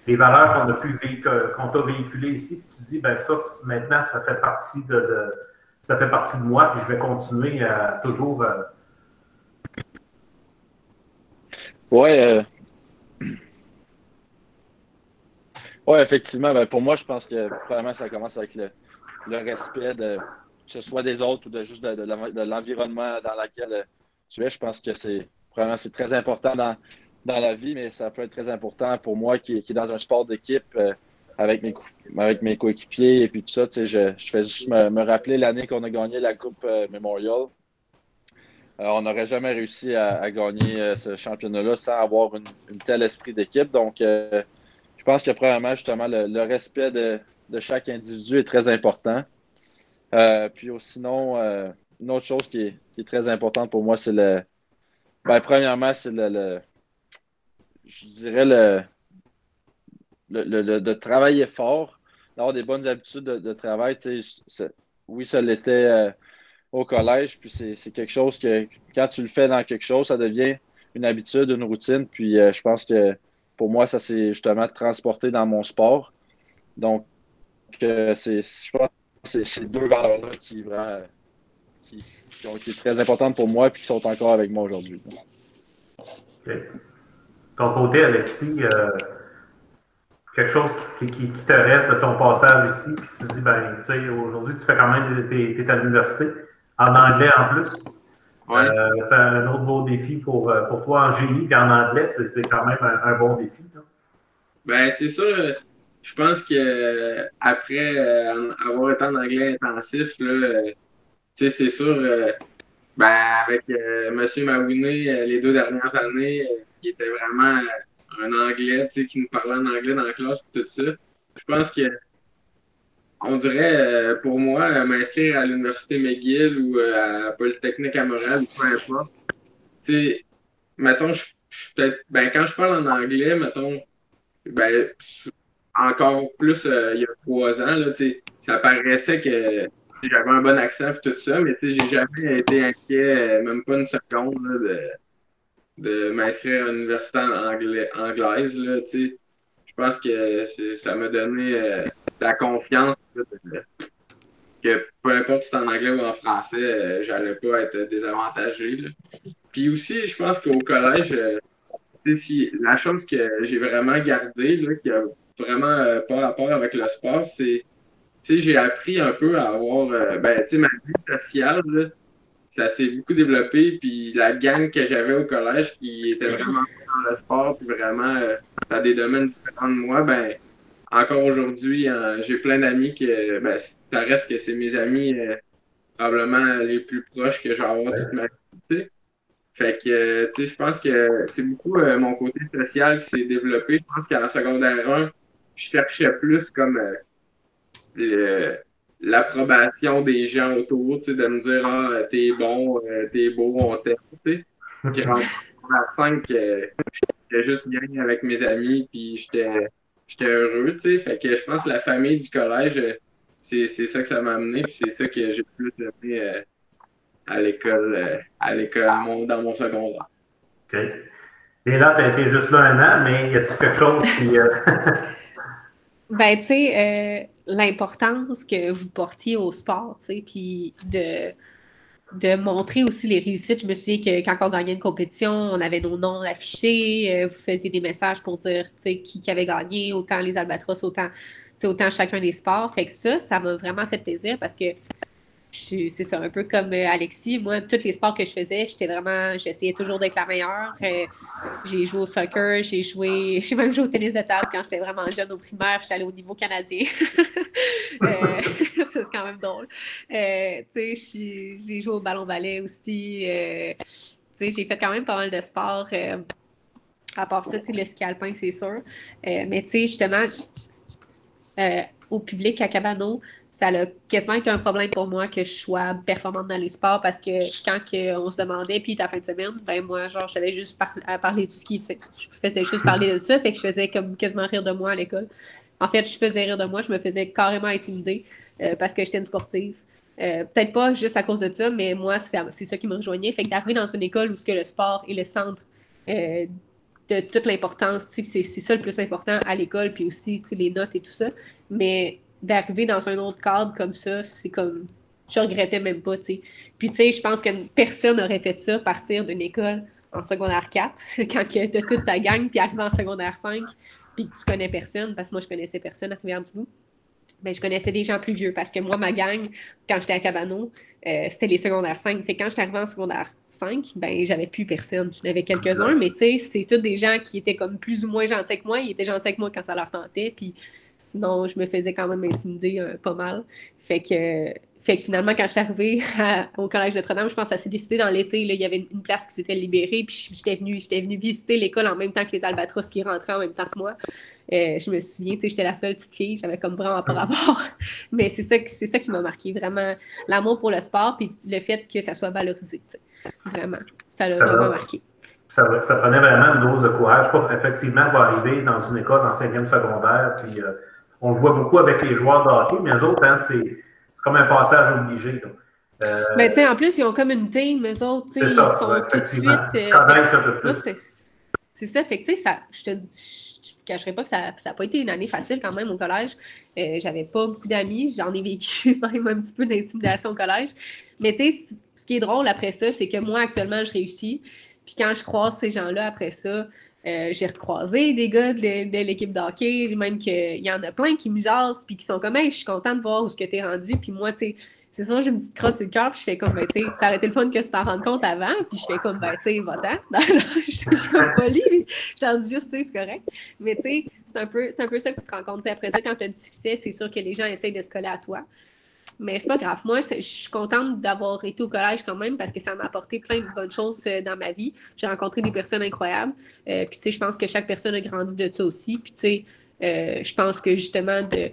des valeurs qu'on a pu qu'on t'a véhiculées ici, puis tu dis, ben ça, maintenant, ça fait partie de, ça fait partie de moi, puis je vais continuer à toujours. Euh... Ouais. Ouais, effectivement. Ben, pour moi, je pense que probablement ça commence avec le, respect de que ce soit des autres ou de juste de, l'environnement dans lequel tu es. Je pense que c'est vraiment c'est très important dans, dans la vie, mais ça peut être très important pour moi qui, qui est dans un sport d'équipe. Euh, avec mes, avec mes coéquipiers et puis tout ça. Je, je fais juste me, rappeler l'année qu'on a gagné la Coupe euh, Memorial. Euh, on n'aurait jamais réussi à, gagner ce championnat-là sans avoir une, tel esprit d'équipe. Donc, je pense que probablement, justement, le, respect de, chaque individu est très important. puis sinon, une autre chose qui est, très importante pour moi, c'est le. Ben, premièrement, c'est le, Je dirais le le, de travailler fort, d'avoir des bonnes habitudes de, travail. Oui, ça l'était euh, au collège, puis c'est quelque chose que quand tu le fais dans quelque chose, ça devient une habitude, une routine. Puis euh, je pense que pour moi, ça s'est justement transporté dans mon sport. Donc, c'est, je pense que c'est ces deux valeurs-là qui, qui, qui, ont très importantes pour moi et qui sont encore avec moi aujourd'hui. Ton côté, Alexis, quelque chose qui, qui, te reste de ton passage ici, puis tu te dis, ben, tu sais, aujourd'hui, tu fais quand même, tu es, à l'université, en anglais en plus. Euh, c'est un autre beau défi pour, euh, pour toi en génie, puis en anglais, c'est quand même un, bon défi. Ben, c'est ça. Je pense que après euh, avoir été en anglais intensif, là, tu sais, c'est sûr, ben, avec M. Mawouné, les deux dernières années, qui était vraiment un anglais, tu sais, qui nous parlait en anglais dans la classe et tout ça. Je pense que on dirait, euh, pour moi, m'inscrire à l'Université McGill ou euh, à Polytechnique à Montréal, peu importe. Tu sais, mettons, je, peut-être, ben, quand je parle en anglais, mettons, ben, encore plus euh, il y a trois ans, là, ça paraissait que j'avais un bon accent et tout ça, mais j'ai jamais été inquiet, même pas une seconde, de de m'inscrire à l'université anglais, anglaise. Là, je pense que ça m'a donné euh, la confiance que peu importe si c'est en anglais ou en français, euh, j'allais pas être désavantagé. Puis aussi, je pense qu'au collège, euh, si, la chose que j'ai vraiment gardée, là, qui a vraiment pas rapport avec le sport, c'est j'ai appris un peu à avoir ben, ma vie sociale. Ça s'est beaucoup développé. Puis la gang que j'avais au collège qui était vraiment dans le sport, puis vraiment euh, dans des domaines différents de moi, ben encore aujourd'hui, euh, j'ai plein d'amis qui, ben, ça reste que c'est mes amis euh, probablement les plus proches que j'ai avoir toute ma vie. Fait que, tu sais, je pense que c'est beaucoup mon côté social qui s'est développé. Je pense qu'en secondaire 1, je cherchais plus comme le, l'approbation des gens autour, tu sais, de me dire Ah, t'es bon, euh, t'es beau, on t'aime, tu sais. Puis en 5, euh, j'étais juste bien avec mes amis, puis j'étais heureux, tu sais. Fait que je pense que la famille du collège, euh, c'est ça que ça m'a amené, puis c'est ça que j'ai plus aimé à l'école, à l'école, dans mon secondaire. OK. Et là, tu as été juste là un an, mais y a-t-il quelque chose qui. ben, tu sais, l'importance que vous portiez au sport, tu sais, puis de, de montrer aussi les réussites. Je me souviens que quand on gagnait une compétition, on avait nos noms affichés, euh, vous faisiez des messages pour dire, tu sais, qui, avait gagné, autant les Albatros, autant, autant chacun des sports. Fait que ça, ça m'a vraiment fait plaisir parce que c'est ça, un peu comme euh, Alexis. Moi, tous les sports que je faisais, j'étais vraiment, j'essayais toujours d'être la meilleure. Euh, j'ai joué au soccer, j'ai joué, j'ai même joué au tennis de table quand j'étais vraiment jeune au primaire, j'étais allée au niveau canadien. euh, c'est quand même drôle. Euh, tu sais, j'ai joué au ballon-ballet aussi. tu sais, j'ai fait quand même pas mal de sports. à part ça, le ski alpin, c'est sûr. mais tu sais, justement, au public à Cabano, ça a quasiment été un problème pour moi que je sois performante dans les sports parce que quand on se demandait, puis ta fin de semaine, ben moi, genre, j'avais juste à parler du ski, tu sais. Je faisais juste parler de ça, fait que je faisais comme quasiment rire de moi à l'école. En fait, je faisais rire de moi, je me faisais carrément intimider euh, parce que j'étais une sportive. Euh, peut-être pas juste à cause de ça, mais moi, c'est ça qui me rejoignait. Fait que d'arriver dans une école où que le sport est le centre euh, de toute l'importance, c'est ça le plus important à l'école, puis aussi les notes et tout ça. Mais d'arriver dans un autre cadre comme ça, c'est comme je regrettais même pas, tu sais. Puis, tu sais, je pense que personne n'aurait fait ça, partir d'une école en secondaire 4, quand tu as toute ta gang, puis arriver en secondaire 5, puis que tu connais personne, parce que moi, je connaissais personne à Rivière-du-Loup. Ben, je connaissais des gens plus vieux parce que moi, ma gang, quand j'étais à Cabano, euh, c'était les secondaires 5. Fait quand j'étais arrivée en secondaire 5, ben, j'avais plus personne. J'en avais quelques-uns, mais tu sais, c'est tous des gens qui étaient comme plus ou moins gentils que moi. Ils étaient gentils avec moi quand ça leur tentait, puis sinon, je me faisais quand même intimider euh, pas mal. Fait que fait que finalement, quand je suis arrivée au Collège Notre-Dame, je pense que ça s'est décidé dans l'été. Il y avait une place qui s'était libérée, puis j'étais venue, j'étais venue visiter l'école en même temps que les albatros qui rentraient en même temps que moi. Euh, je me souviens, j'étais la seule petite fille, j'avais comme vraiment pas rapport. Mais c'est ça, c'est ça qui m'a marqué, vraiment. L'amour pour le sport, puis le fait que ça soit valorisé. Vraiment. Ça l'a vraiment marqué. Ça, ça, prenait vraiment une dose de courage, pour effectivement, pour arriver dans une école en cinquième secondaire, puis euh, on le voit beaucoup avec les joueurs de hockey, mais eux autres, hein, c'est comme un passage obligé. Euh, mais tu sais, en plus, ils ont comme une team, eux autres. Ils ça, sont tout de suite. Euh, c'est ça, fait que tu sais, je te je ne cacherai pas que ça n'a pas été une année facile quand même au collège. Euh, J'avais pas beaucoup d'amis, j'en ai vécu même un petit peu d'intimidation au collège. Mais tu sais, ce qui est drôle après ça, c'est que moi, actuellement, je réussis. Puis quand je croise ces gens-là après ça, euh, j'ai recroisé des gars de, l'équipe d'hockey, même qu'il y en a plein qui me jasent, puis qui sont comme, je suis content de voir où ce que tu es rendu. Puis moi, tu sais, c'est ça, j'ai une petite crotte sur le cœur, puis je fais comme, ben, tu sais, ça aurait été le fun que tu t'en rendes compte avant, puis je fais comme, ben, tu sais, va-t'en. je suis polie, j'en dis juste, tu sais, c'est correct. Mais tu sais, c'est un, peu, un peu ça que tu te rends compte. après ça, quand tu as du succès, c'est sûr que les gens essayent de se coller à toi. Mais c'est pas grave. Moi, je suis contente d'avoir été au collège quand même parce que ça m'a apporté plein de bonnes choses euh, dans ma vie. J'ai rencontré des personnes incroyables. Euh, puis, tu sais, je pense que chaque personne a grandi de ça aussi. Puis, tu sais, euh, je pense que justement, de,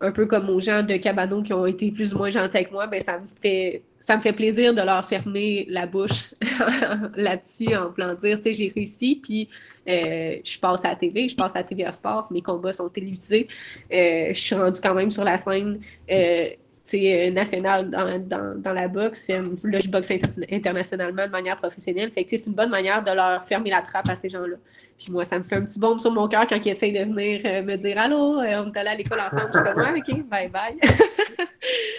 un peu comme aux gens de Cabano qui ont été plus ou moins gentils avec moi, ben ça me fait ça me fait plaisir de leur fermer la bouche là-dessus en voulant dire, tu sais, j'ai réussi, puis je passe à la TV, je passe à la TVA Sport, mes combats sont télévisés, je suis rendue quand même sur la scène national dans, dans, dans, la boxe. Euh, là, je boxe internationalement de manière professionnelle. Fait que c'est une bonne manière de leur fermer la trappe à ces gens-là. Puis moi, ça me fait un petit bombe sur mon cœur quand ils essayent de venir euh, me dire Allô, on est allé à l'école ensemble. Je suis comme ouais, OK, bye bye.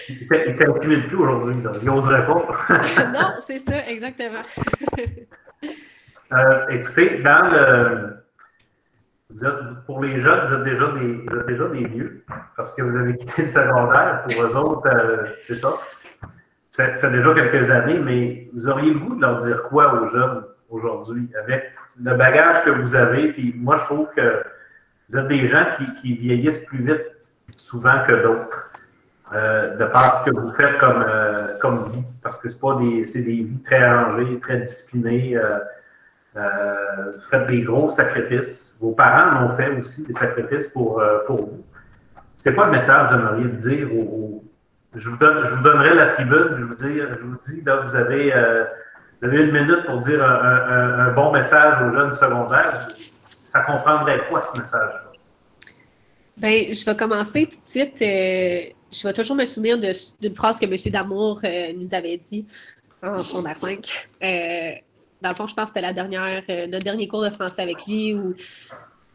il t'intimide plus aujourd'hui, il n'oserait pas. non, c'est ça, exactement. écoutez, dans le pour les jeunes, vous êtes, déjà des, vous vieux, parce que vous avez quitté le secondaire. Pour eux autres, euh, c'est ça. Ça fait déjà quelques années, mais vous auriez le goût de leur dire quoi aux jeunes aujourd'hui, avec le bagage que vous avez? Puis moi, je trouve que vous êtes des gens qui, vieillissent plus vite souvent que d'autres. Euh, de par ce que vous faites comme, euh, comme vie, parce que c'est pas des, c'est des vies très rangées, très disciplinées. Vous faites des gros sacrifices. Vos parents l'ont fait aussi, des sacrifices pour, euh, pour vous. C'est quoi le message que j'aimerais dire je, vous donne, je vous donnerai la tribune, je vous, dis, je vous dis, là, vous avez, euh, une minute pour dire un, bon message aux jeunes secondaires. Ça comprendrait quoi, ce message-là? Bien, je vais commencer tout de suite. je vais toujours me souvenir d'une phrase que M. Damour nous avait dit en secondaire 5 dans le fond, je pense que c'était la dernière, euh, notre dernier cours de français avec lui ou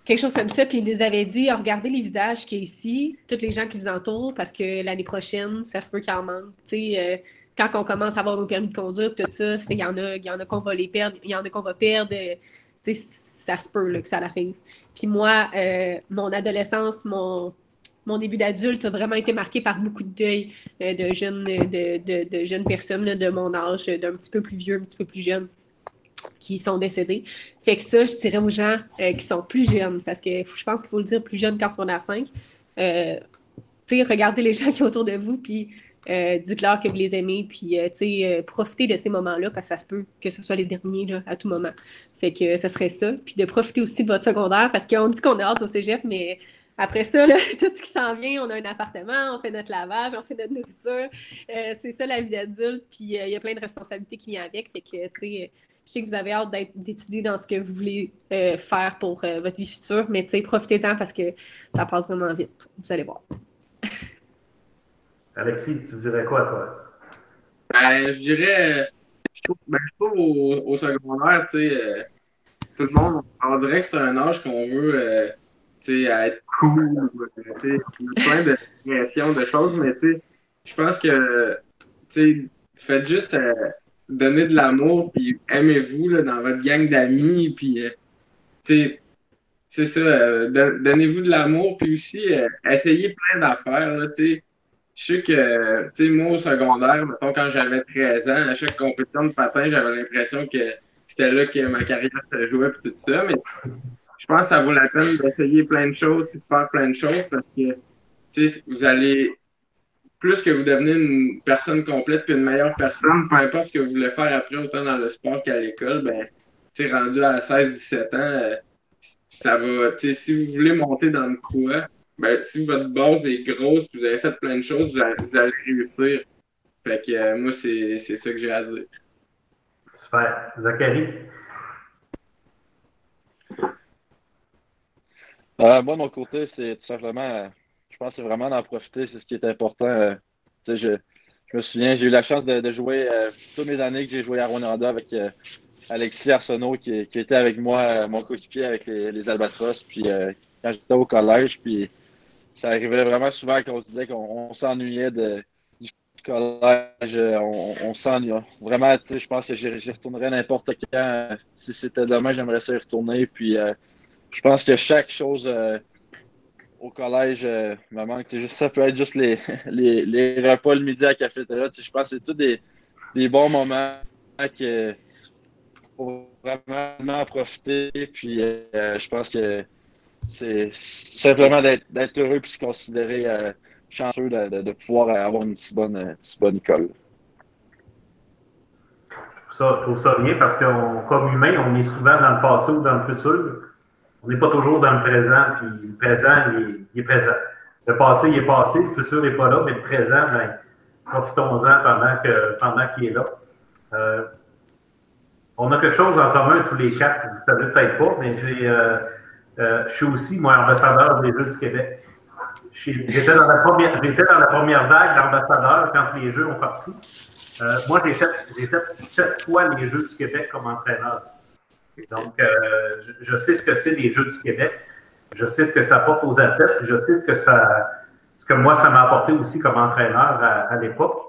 quelque chose comme ça. Puis il nous avait dit regardez les visages qui est ici, tous les gens qui vous entourent, parce que l'année prochaine, ça se peut qu'il en manque. Euh, quand on commence à avoir nos permis de conduire, tout ça, il y en a, y en a qu'on va les perdre, il y en a qu'on va perdre. Euh, ça se peut que ça arrive. Puis moi, mon adolescence, mon, mon début d'adulte a vraiment été marqué par beaucoup de deuil de, jeunes, de, de, jeunes personnes de mon âge, d'un petit peu plus vieux, un petit peu plus jeune qui sont décédés. Fait que ça, je dirais aux gens euh, qui sont plus jeunes, parce que je pense qu'il faut le dire plus jeune qu'en secondaire 5. Euh, regardez les gens qui sont autour de vous, puis euh, dites-leur que vous les aimez, puis euh, profitez de ces moments-là, parce que ça se peut que ce soit les derniers là, à tout moment. Fait que ça serait ça. Puis de profiter aussi de votre secondaire, parce qu'on dit qu'on est hâte au cégep, mais après ça, là, tout ce qui s'en vient, on a un appartement, on fait notre lavage, on fait notre nourriture. c'est ça la vie d'adulte, puis il y a plein de responsabilités qui viennent avec. Fait que, tu sais, je sais que vous avez hâte d'étudier dans ce que vous voulez euh, faire pour euh, votre vie future, mais profitez-en parce que ça passe vraiment vite. Vous allez voir. Alexis, tu dirais quoi, toi? Ben, je dirais, je trouve, ben, au, secondaire, tu sais, euh, tout le monde, on dirait que c'est un âge qu'on veut, tu sais, être cool, tu sais, plein de créations, de choses, mais tu sais, je pense que faites juste euh, donner de l'amour, puis aimez-vous dans votre gang d'amis, puis c'est ça, donnez-vous de l'amour, puis aussi essayez plein d'affaires. Je sais que, moi, au secondaire, mettons, quand j'avais 13 ans, à chaque compétition de patin, j'avais l'impression que c'était là que ma carrière se jouait, puis tout ça, mais je pense que ça vaut la peine d'essayer plein de choses, puis de faire plein de choses, parce que, vous allez plus que vous devenez une personne complète puis une meilleure personne, peu importe ce que vous voulez faire après, autant dans le sport qu'à l'école, ben, rendu à 16-17 ans, euh, ça va, si vous voulez monter dans le quoi, ben, si votre base est grosse puis vous avez fait plein de choses, vous allez, réussir. Fait que euh, moi, c'est ça que j'ai à dire. Super. Zachary? Euh, moi, de mon côté, c'est tout simplement pense que c'est vraiment d'en profiter, c'est ce qui est important. Euh, je, je, me souviens, j'ai eu la chance de, jouer euh, toutes mes années que j'ai joué à Rwanda avec euh, Alexis Arsenault qui, était avec moi, mon coéquipier avec les, Albatros, puis quand j'étais au collège, puis ça arrivait vraiment souvent qu'on se disait qu'on s'ennuyait de, collège, on, on s'ennuyait. Vraiment, je pense que j'y retournerais n'importe quand. Si c'était demain, j'aimerais ça y retourner. Puis je pense que chaque chose au collège euh, me manque. Juste, ça peut être juste les, les, les, repas le midi à la cafétéria. Je pense que c'est tous des, des, bons moments que faut vraiment en profiter. Puis euh, je pense que c'est simplement d'être heureux et se considérer euh, chanceux de, pouvoir avoir une si bonne, si bonne école. Je trouve ça bien parce que comme humain, on est souvent dans le passé ou dans le futur. On n'est pas toujours dans le présent, puis le présent, il est, présent. Le passé, il est passé, le futur n'est pas là, mais le présent, ben, profitons-en pendant qu'il pendant qu'il est là. Euh, on a quelque chose en commun tous les quatre, vous ne savez peut-être pas, mais j'ai, euh, euh, je suis aussi, moi, ambassadeur des Jeux du Québec. J'étais dans, la première, dans la première vague d'ambassadeurs quand les Jeux ont parti. moi, j'ai fait, fait sept fois les Jeux du Québec comme entraîneur. Donc, euh, je, sais ce que c'est les Jeux du Québec. Je sais ce que ça apporte aux athlètes. Je sais ce que ça, ce que moi, ça m'a apporté aussi comme entraîneur à, l'époque.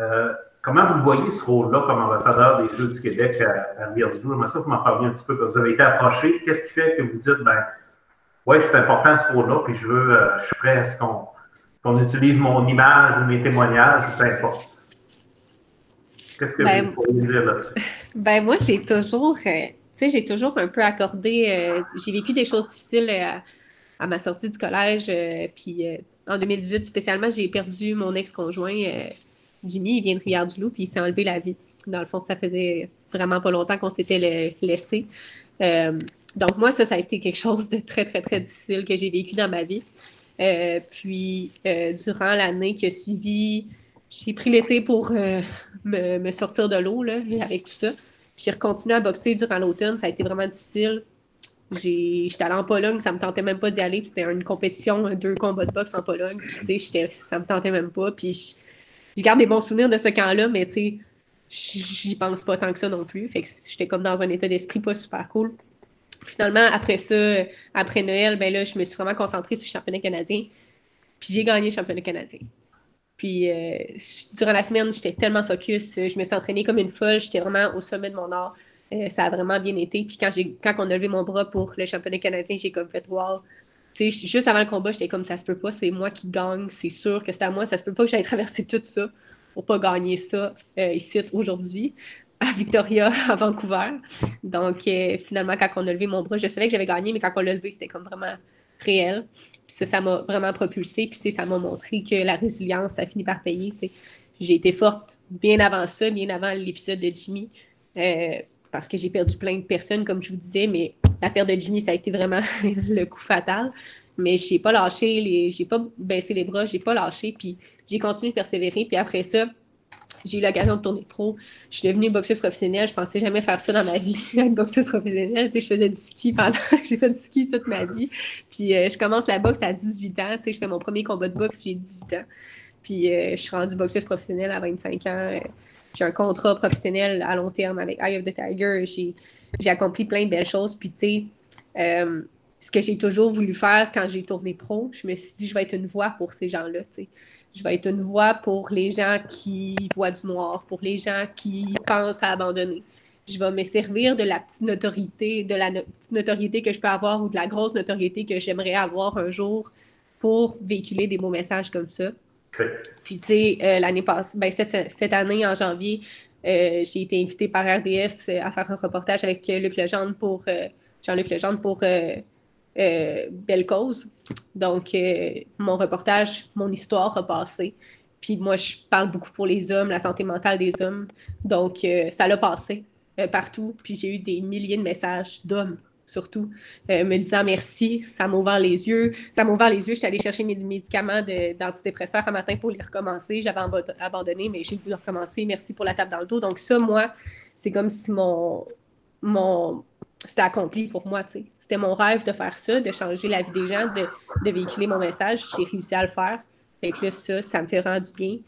Euh, comment vous le voyez, ce rôle-là, comme ambassadeur des Jeux du Québec à, à Moi, ça, vous m'en parliez un petit peu, quand vous avez été approché. Qu'est-ce qui fait que vous dites, ben, ouais, c'est important ce rôle-là, puis je veux, euh, je suis prêt à ce qu'on utilise mon image ou mes témoignages, ou peu importe. Qu'est-ce que ben, vous pourriez dire là-dessus? Ben, moi, j'ai toujours sais, j'ai toujours un peu accordé. Euh, j'ai vécu des choses difficiles euh, à, ma sortie du collège. Euh, puis en 2018, spécialement, j'ai perdu mon ex-conjoint, Jimmy. Il vient de Rivière-du-Loup, puis il s'est enlevé la vie. Dans le fond, ça faisait vraiment pas longtemps qu'on s'était laissé. donc, moi, ça, ça a été quelque chose de très, très, très difficile que j'ai vécu dans ma vie. puis, durant l'année qui a suivi, j'ai pris l'été pour me, me, sortir de l'eau avec tout ça. J'ai recontinué à boxer durant l'automne. Ça a été vraiment difficile. J'étais allée en Pologne, ça me tentait même pas d'y aller. C'était une compétition, deux combats de boxe en Pologne. Puis, ça me tentait même pas. Puis je, garde des bons souvenirs de ce camp-là, mais tu j'y pense pas tant que ça non plus. Fait que j'étais comme dans un état d'esprit pas super cool. Finalement, après ça, après Noël, ben là, je me suis vraiment concentrée sur le championnat canadien. Puis j'ai gagné le championnat canadien. Puis euh, durant la semaine, j'étais tellement focus. Je me suis entraînée comme une folle. J'étais vraiment au sommet de mon art. Euh, ça a vraiment bien été. Puis quand, quand on a levé mon bras pour le championnat canadien, j'ai comme fait wow. juste avant le combat, j'étais comme ça se peut pas, c'est moi qui gagne, c'est sûr que c'est à moi, ça se peut pas que j'aille traverser tout ça pour pas gagner ça euh, ici aujourd'hui à Victoria, à Vancouver. Donc finalement, quand on a levé mon bras, je savais que j'avais gagné, mais quand on l'a levé, c'était comme vraiment réel. Puis ça, ça m'a vraiment propulsé. Puis ça m'a montré que la résilience, ça finit par payer. J'ai été forte bien avant ça, bien avant l'épisode de Jimmy, euh, parce que j'ai perdu plein de personnes, comme je vous disais, mais la perte de Jimmy, ça a été vraiment le coup fatal. Mais je n'ai pas lâché, les, j'ai pas baissé les bras, j'ai pas lâché, puis j'ai continué de persévérer. Puis après ça, j'ai eu l'occasion de tourner pro. Je suis devenue boxeuse professionnelle. Je pensais jamais faire ça dans ma vie, être boxeuse professionnelle. Tu sais, je faisais du ski pendant. j'ai fait du ski toute ma vie. Puis euh, je commence la boxe à 18 ans. Tu sais, je fais mon premier combat de boxe, j'ai 18 ans. Puis euh, je suis rendue boxeuse professionnelle à 25 ans. J'ai un contrat professionnel à long terme avec Eye of the Tiger. J'ai accompli plein de belles choses. Puis tu sais, euh, ce que j'ai toujours voulu faire quand j'ai tourné pro, je me suis dit, je vais être une voix pour ces gens-là. Tu sais Je vais être une voix pour les gens qui voient du noir, pour les gens qui pensent à abandonner. Je vais me servir de la petite notoriété, de la petite notoriété que je peux avoir ou de la grosse notoriété que j'aimerais avoir un jour pour véhiculer des beaux messages comme ça. Puis, tu sais, euh, l'année passée, ben, cette, cette, année, en janvier, euh, j'ai été invitée par RDS à faire un reportage avec Luc Legendre pour Jean-Luc Legendre pour euh, belle cause. Donc, euh, mon reportage, mon histoire a passé. Puis moi, je parle beaucoup pour les hommes, la santé mentale des hommes. Donc, euh, ça l'a passé partout. Puis j'ai eu des milliers de messages d'hommes, surtout, me disant merci. Ça m'a ouvert les yeux. Ça m'a ouvert les yeux. J'étais allée chercher mes médicaments d'antidépresseurs un matin pour les recommencer. J'avais abandonné, mais j'ai pu recommencer. Merci pour la table dans le dos. Donc, ça, moi, c'est comme si mon, mon, c'était accompli pour moi. C'était mon rêve de faire ça, de changer la vie des gens, de, véhiculer mon message. J'ai réussi à le faire. Fait que ça, ça me fait rendre du bien.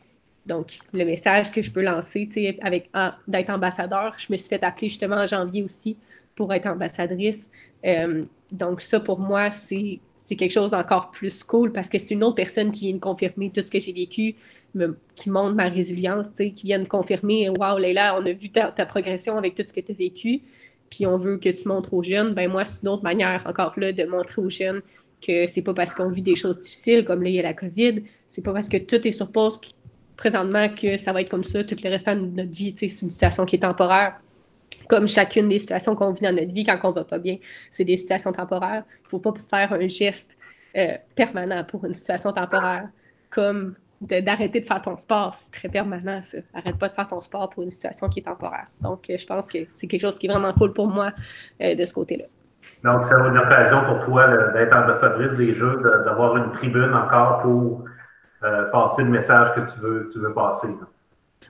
Donc, le message que je peux lancer, avec d'être ambassadeur, je me suis fait appeler justement en janvier aussi pour être ambassadrice. Euh, donc, ça, pour moi, c'est quelque chose d'encore plus cool parce que c'est une autre personne qui vient de confirmer tout ce que j'ai vécu, qui montre ma résilience, tu sais, qui vient de confirmer Waouh, Leila, on a vu ta progression avec tout ce que tu as vécu puis on veut que tu montres aux jeunes, ben moi, c'est une autre manière encore là de montrer aux jeunes que c'est pas parce qu'on vit des choses difficiles, comme là, il y a la COVID, c'est pas parce que tout est sur pause présentement que ça va être comme ça tout le restant de notre vie. C'est une situation qui est temporaire. Comme chacune des situations qu'on vit dans notre vie quand on va pas bien, c'est des situations temporaires. Il faut pas faire un geste euh, permanent pour une situation temporaire. Comme d'arrêter de, faire ton sport. C'est très permanent, ça. Arrête pas de faire ton sport pour une situation qui est temporaire. Donc, euh, je pense que c'est quelque chose qui est vraiment cool pour moi euh, de ce côté-là. Donc, c'est une occasion pour toi d'être ambassadrice des Jeux, d'avoir une tribune encore pour euh, passer le message que tu veux, tu veux passer.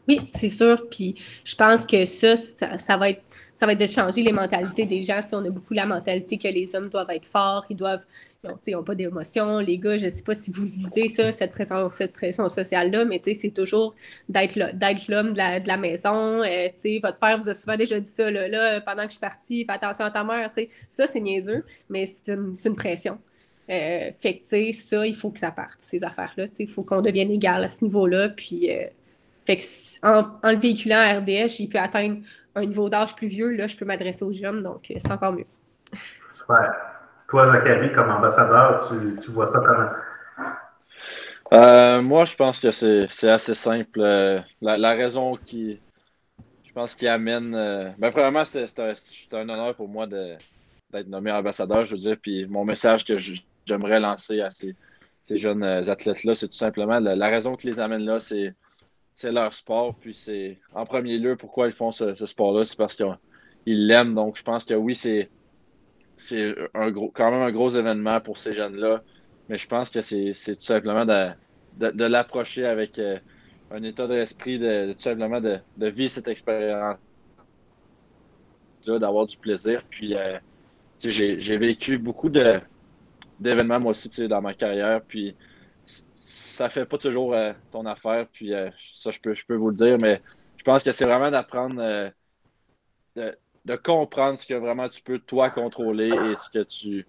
Oui, c'est sûr. Puis je pense que ça, ça, va être ça va être de changer les mentalités des gens. on a beaucoup la mentalité que les hommes doivent être forts, ils doivent ils n'ont pas d'émotion. Les gars, je ne sais pas si vous vivez ça, cette pression, cette pression sociale-là, mais c'est toujours d'être l'homme de la, de la, maison. Euh, votre père vous a souvent déjà dit ça, là, pendant que je suis partie, fais attention à ta mère. Ça, c'est niaiseux, mais c'est une, une, pression. Euh, fait que, ça, il faut que ça parte, ces affaires-là. Il faut qu'on devienne égal à ce niveau-là. Puis, euh, fait en, en, le véhiculant à RDS, il peut atteindre un niveau d'âge plus vieux. Là, je peux m'adresser aux jeunes, donc c'est encore mieux. Super. Toi, Zachary, comme ambassadeur, tu, vois ça comment? Euh, moi, je pense que c'est assez simple. Euh, la, raison qui, je pense, qui amène. Euh, ben, premièrement, c'est un, un, honneur pour moi d'être nommé ambassadeur, je veux dire. Puis mon message que j'aimerais lancer à ces, jeunes athlètes-là, c'est tout simplement la, raison qui les amène là, c'est leur sport. Puis c'est en premier lieu pourquoi ils font ce, ce sport-là, c'est parce qu'ils l'aiment. Donc, je pense que oui, c'est c'est un gros, quand même un gros événement pour ces jeunes-là. Mais je pense que c'est tout simplement de, de, l'approcher avec euh, un état d'esprit de, tout simplement de, vivre cette expérience d'avoir du plaisir. Puis, euh, j'ai vécu beaucoup d'événements, moi aussi, dans ma carrière. Puis, ça fait pas toujours euh, ton affaire. Puis, ça, je peux, je peux vous le dire. Mais je pense que c'est vraiment d'apprendre de comprendre ce que vraiment tu peux toi contrôler et ce que tu,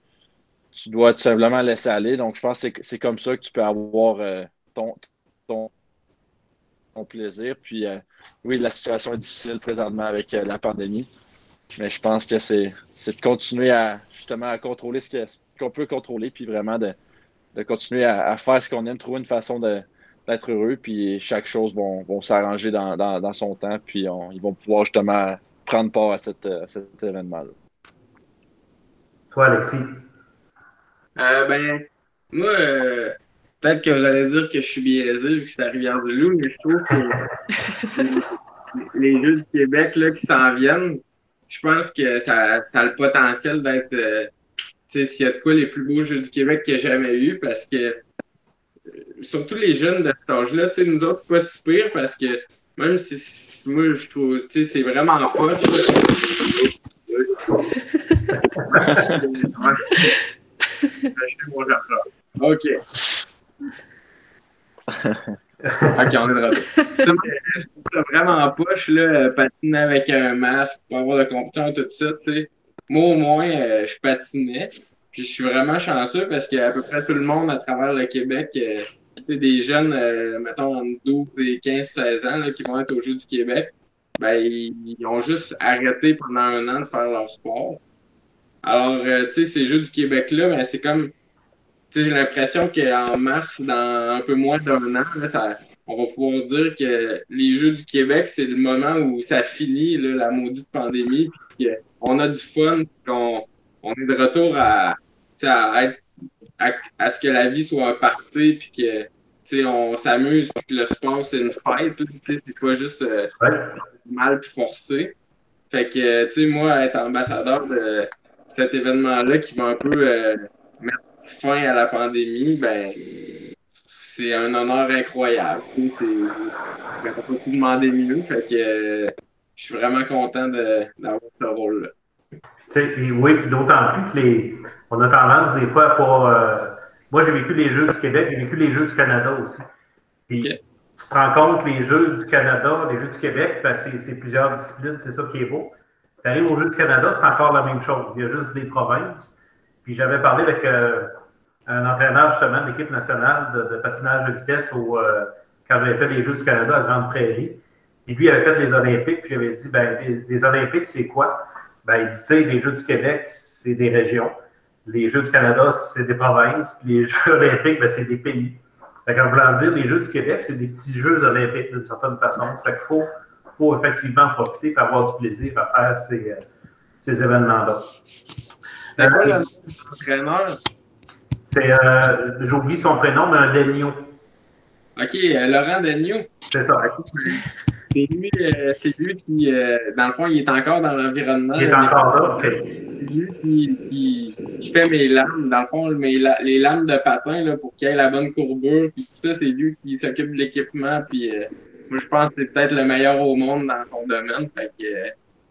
tu dois tout simplement laisser aller. Donc, je pense que c'est comme ça que tu peux avoir euh, ton, ton, plaisir. Puis, euh, oui, la situation est difficile présentement avec euh, la pandémie, mais je pense que c'est de continuer à justement à contrôler ce qu'on peut contrôler, puis vraiment de, de continuer à, faire ce qu'on aime, trouver une façon d'être heureux, puis chaque chose vont, vont s'arranger dans, dans, dans, son temps, puis ils vont pouvoir justement prendre part à, cet événement-là. Toi, Alexis? Euh, ben, moi, euh, peut-être que vous allez dire que je suis biaisé vu que c'est la Rivière-du-Loup, mais je trouve que les Jeux du Québec là, qui s'en viennent, je pense que ça, ça a le potentiel d'être, euh, tu sais, s'il y a de quoi les plus beaux Jeux du Québec que j'ai jamais eu, parce que surtout les jeunes de cet âge-là, tu sais, nous autres, c'est pas si pire parce que même si moi, je trouve, tu sais, c'est vraiment pas. OK. ok, on est de retour. Ça, je trouve ça vraiment poche, là, patiner avec un masque pour avoir de compétence, tout ça, tu sais. Moi, au moins, euh, je patinais. Puis je suis vraiment chanceux parce qu'à peu près tout le monde à travers le Québec, euh, des jeunes, euh, mettons, entre 12 et 15, 16 ans, qui vont être aux Jeux du Québec, ben, ils, ont juste arrêté pendant un an de faire leur sport. Alors, euh, tu sais, ces Jeux du Québec-là, ben, c'est comme, tu sais, j'ai l'impression qu'en mars, dans un peu moins d'un an, ça, on va pouvoir dire que les Jeux du Québec, c'est le moment où ça finit, la maudite pandémie, puis on a du fun, qu'on on est de retour à, à être à, ce que la vie soit un party, puis que on s'amuse, puis le sport, c'est une fête. C'est pas juste euh, mal puis forcé. Fait que, tu sais, moi, être ambassadeur de cet événement-là qui va un peu euh, mettre fin à la pandémie, ben, c'est un honneur incroyable. C'est pas pu demander mieux. Fait que je suis vraiment content d'avoir ce rôle-là oui, puis d'autant plus que les, on a tendance des fois à pas. Moi, j'ai vécu les Jeux du Québec, j'ai vécu les Jeux du Canada aussi. Puis tu te rends compte, les Jeux du Canada, les Jeux du Québec, ben, c'est plusieurs disciplines, c'est ça qui est beau. Tu arrives aux Jeux du Canada, c'est encore la même chose. Il y a juste des provinces. Puis j'avais parlé avec euh, un entraîneur justement de l'équipe nationale de, patinage de vitesse au, euh, quand j'avais fait les Jeux du Canada à Grande Prairie. Et lui, il avait fait les Olympiques, puis j'avais dit, ben, les Olympiques, c'est quoi? ben, il dit, tu sais, les Jeux du Québec, c'est des régions. Les Jeux du Canada, c'est des provinces. Puis les Jeux olympiques, ben, c'est des pays. Fait en voulant dire, les Jeux du Québec, c'est des petits Jeux olympiques d'une certaine façon. Fait qu'il faut, faut effectivement profiter et avoir du plaisir à faire ces, euh, ces événements-là. C'est quoi l'entraîneur? C'est, euh, j'oublie son prénom, mais un Dagnon. OK, euh, Laurent Dagnon. C'est ça. C'est lui, euh, c'est lui qui, euh, dans le fond, il est encore dans l'environnement. Il est encore là, C'est lui qui, qui, fait mes lames, dans le fond, mes, les lames de patin là, pour qu'il ait la bonne courbure. Puis tout ça, c'est lui qui s'occupe de l'équipement. Puis euh, moi, je pense que c'est peut-être le meilleur au monde dans son domaine. Fait que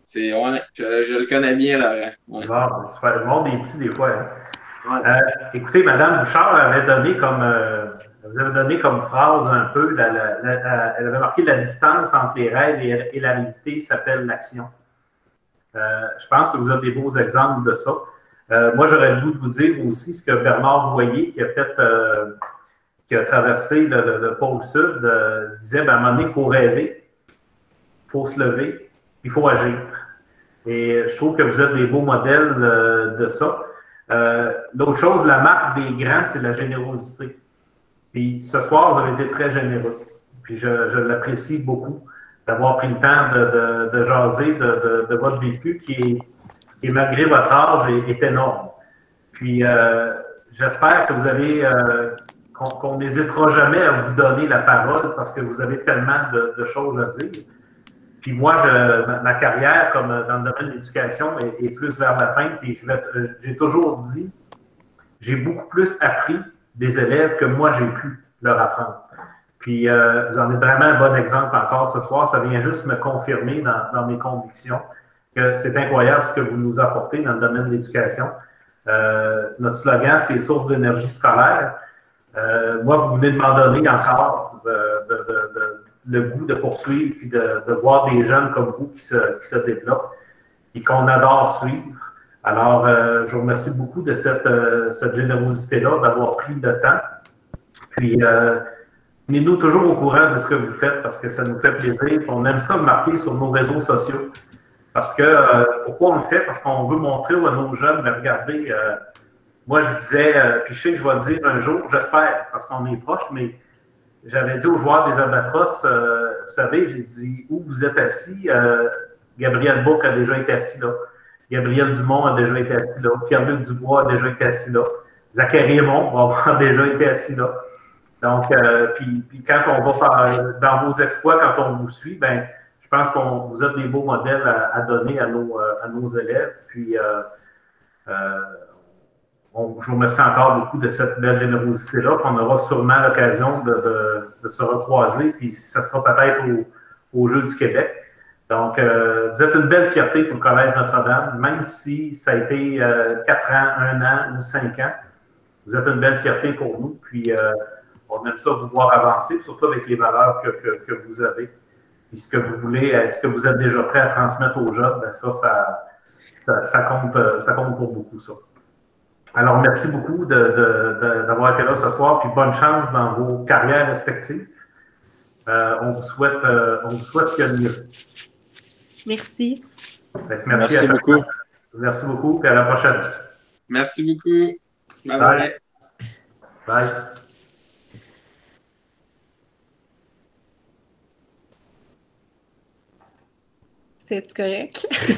c'est, ouais, je, le connais bien, là. Ouais. Bon, super. Le monde est petit des fois. Hein. écoutez, Madame Bouchard avait donné comme vous avez donné comme phrase un peu, elle avait marqué la distance entre les rêves et, la réalité s'appelle l'action. Euh, je pense que vous avez des beaux exemples de ça. Euh, moi, j'aurais le goût de vous dire aussi ce que Bernard Voyer, qui a fait, euh, qui a traversé le, pôle sud, disait ben, à un moment donné, il faut rêver, il faut se lever, il faut agir. Et je trouve que vous êtes des beaux modèles de ça. L'autre chose, la marque des grands, c'est la générosité. Puis ce soir, vous avez été très généreux. Puis je, l'apprécie beaucoup d'avoir pris le temps de, jaser de, votre vécu qui est, malgré votre âge, est, énorme. Puis euh, j'espère que vous avez, euh, qu'on n'hésitera jamais à vous donner la parole parce que vous avez tellement de, choses à dire. Puis moi, je, ma, carrière, comme dans le domaine de l'éducation, est, est, plus vers la fin. Puis j'ai toujours dit, j'ai beaucoup plus appris des élèves que moi, j'ai pu leur apprendre. Puis, euh, vous en êtes vraiment un bon exemple encore ce soir. Ça vient juste me confirmer dans, mes convictions que c'est incroyable ce que vous nous apportez dans le domaine de l'éducation. Euh, notre slogan, c'est source d'énergie scolaire. Euh, moi, vous venez de m'en donner encore le goût de poursuivre et de, voir des jeunes comme vous qui se, qui se développent et qu'on adore suivre. Alors, euh, je vous remercie beaucoup de cette, euh, cette générosité-là, d'avoir pris le temps. Puis, euh, tenez-nous toujours au courant de ce que vous faites parce que ça nous fait plaisir. On aime ça marquer sur nos réseaux sociaux. Parce que, euh, pourquoi on le fait? Parce qu'on veut montrer à nos jeunes, mais regardez, moi je disais, puis je sais que je vais le dire un jour, j'espère, parce qu'on est proche, mais j'avais dit aux joueurs des Albatros, vous savez, j'ai dit, où vous êtes assis? Gabriel Bouc a déjà été assis là. Gabriel Dumont a déjà été assis là. Pierre-Luc Dubois a déjà été assis là. Zachary Raymond a déjà été assis là. Donc, euh, puis, quand on va faire, dans vos exploits, quand on vous suit, ben, je pense que vous êtes des beaux modèles à, donner à nos, euh, à nos, élèves. Puis, euh, je vous remercie encore beaucoup de cette belle générosité-là. On aura sûrement l'occasion de, se recroiser, puis ça sera peut-être au, au Jeu du Québec. Donc, euh, vous êtes une belle fierté pour le Collège Notre-Dame, même si ça a été euh, quatre ans, un an ou cinq ans. Vous êtes une belle fierté pour nous. Puis, euh, on aime ça vous voir avancer, surtout avec les valeurs que, que, vous avez. Puis, ce que vous voulez, est-ce que vous êtes déjà prêt à transmettre aux jeunes? Bien, ça, ça, ça, compte, ça compte pour beaucoup, ça. alors, merci beaucoup d'avoir été là ce soir, puis bonne chance dans vos carrières respectives. on, vous souhaite, on vous souhaite qu'il y a mieux. Merci. merci, merci beaucoup. Merci beaucoup, et à la prochaine. Merci beaucoup. Bye bye. Bye. C'est correct?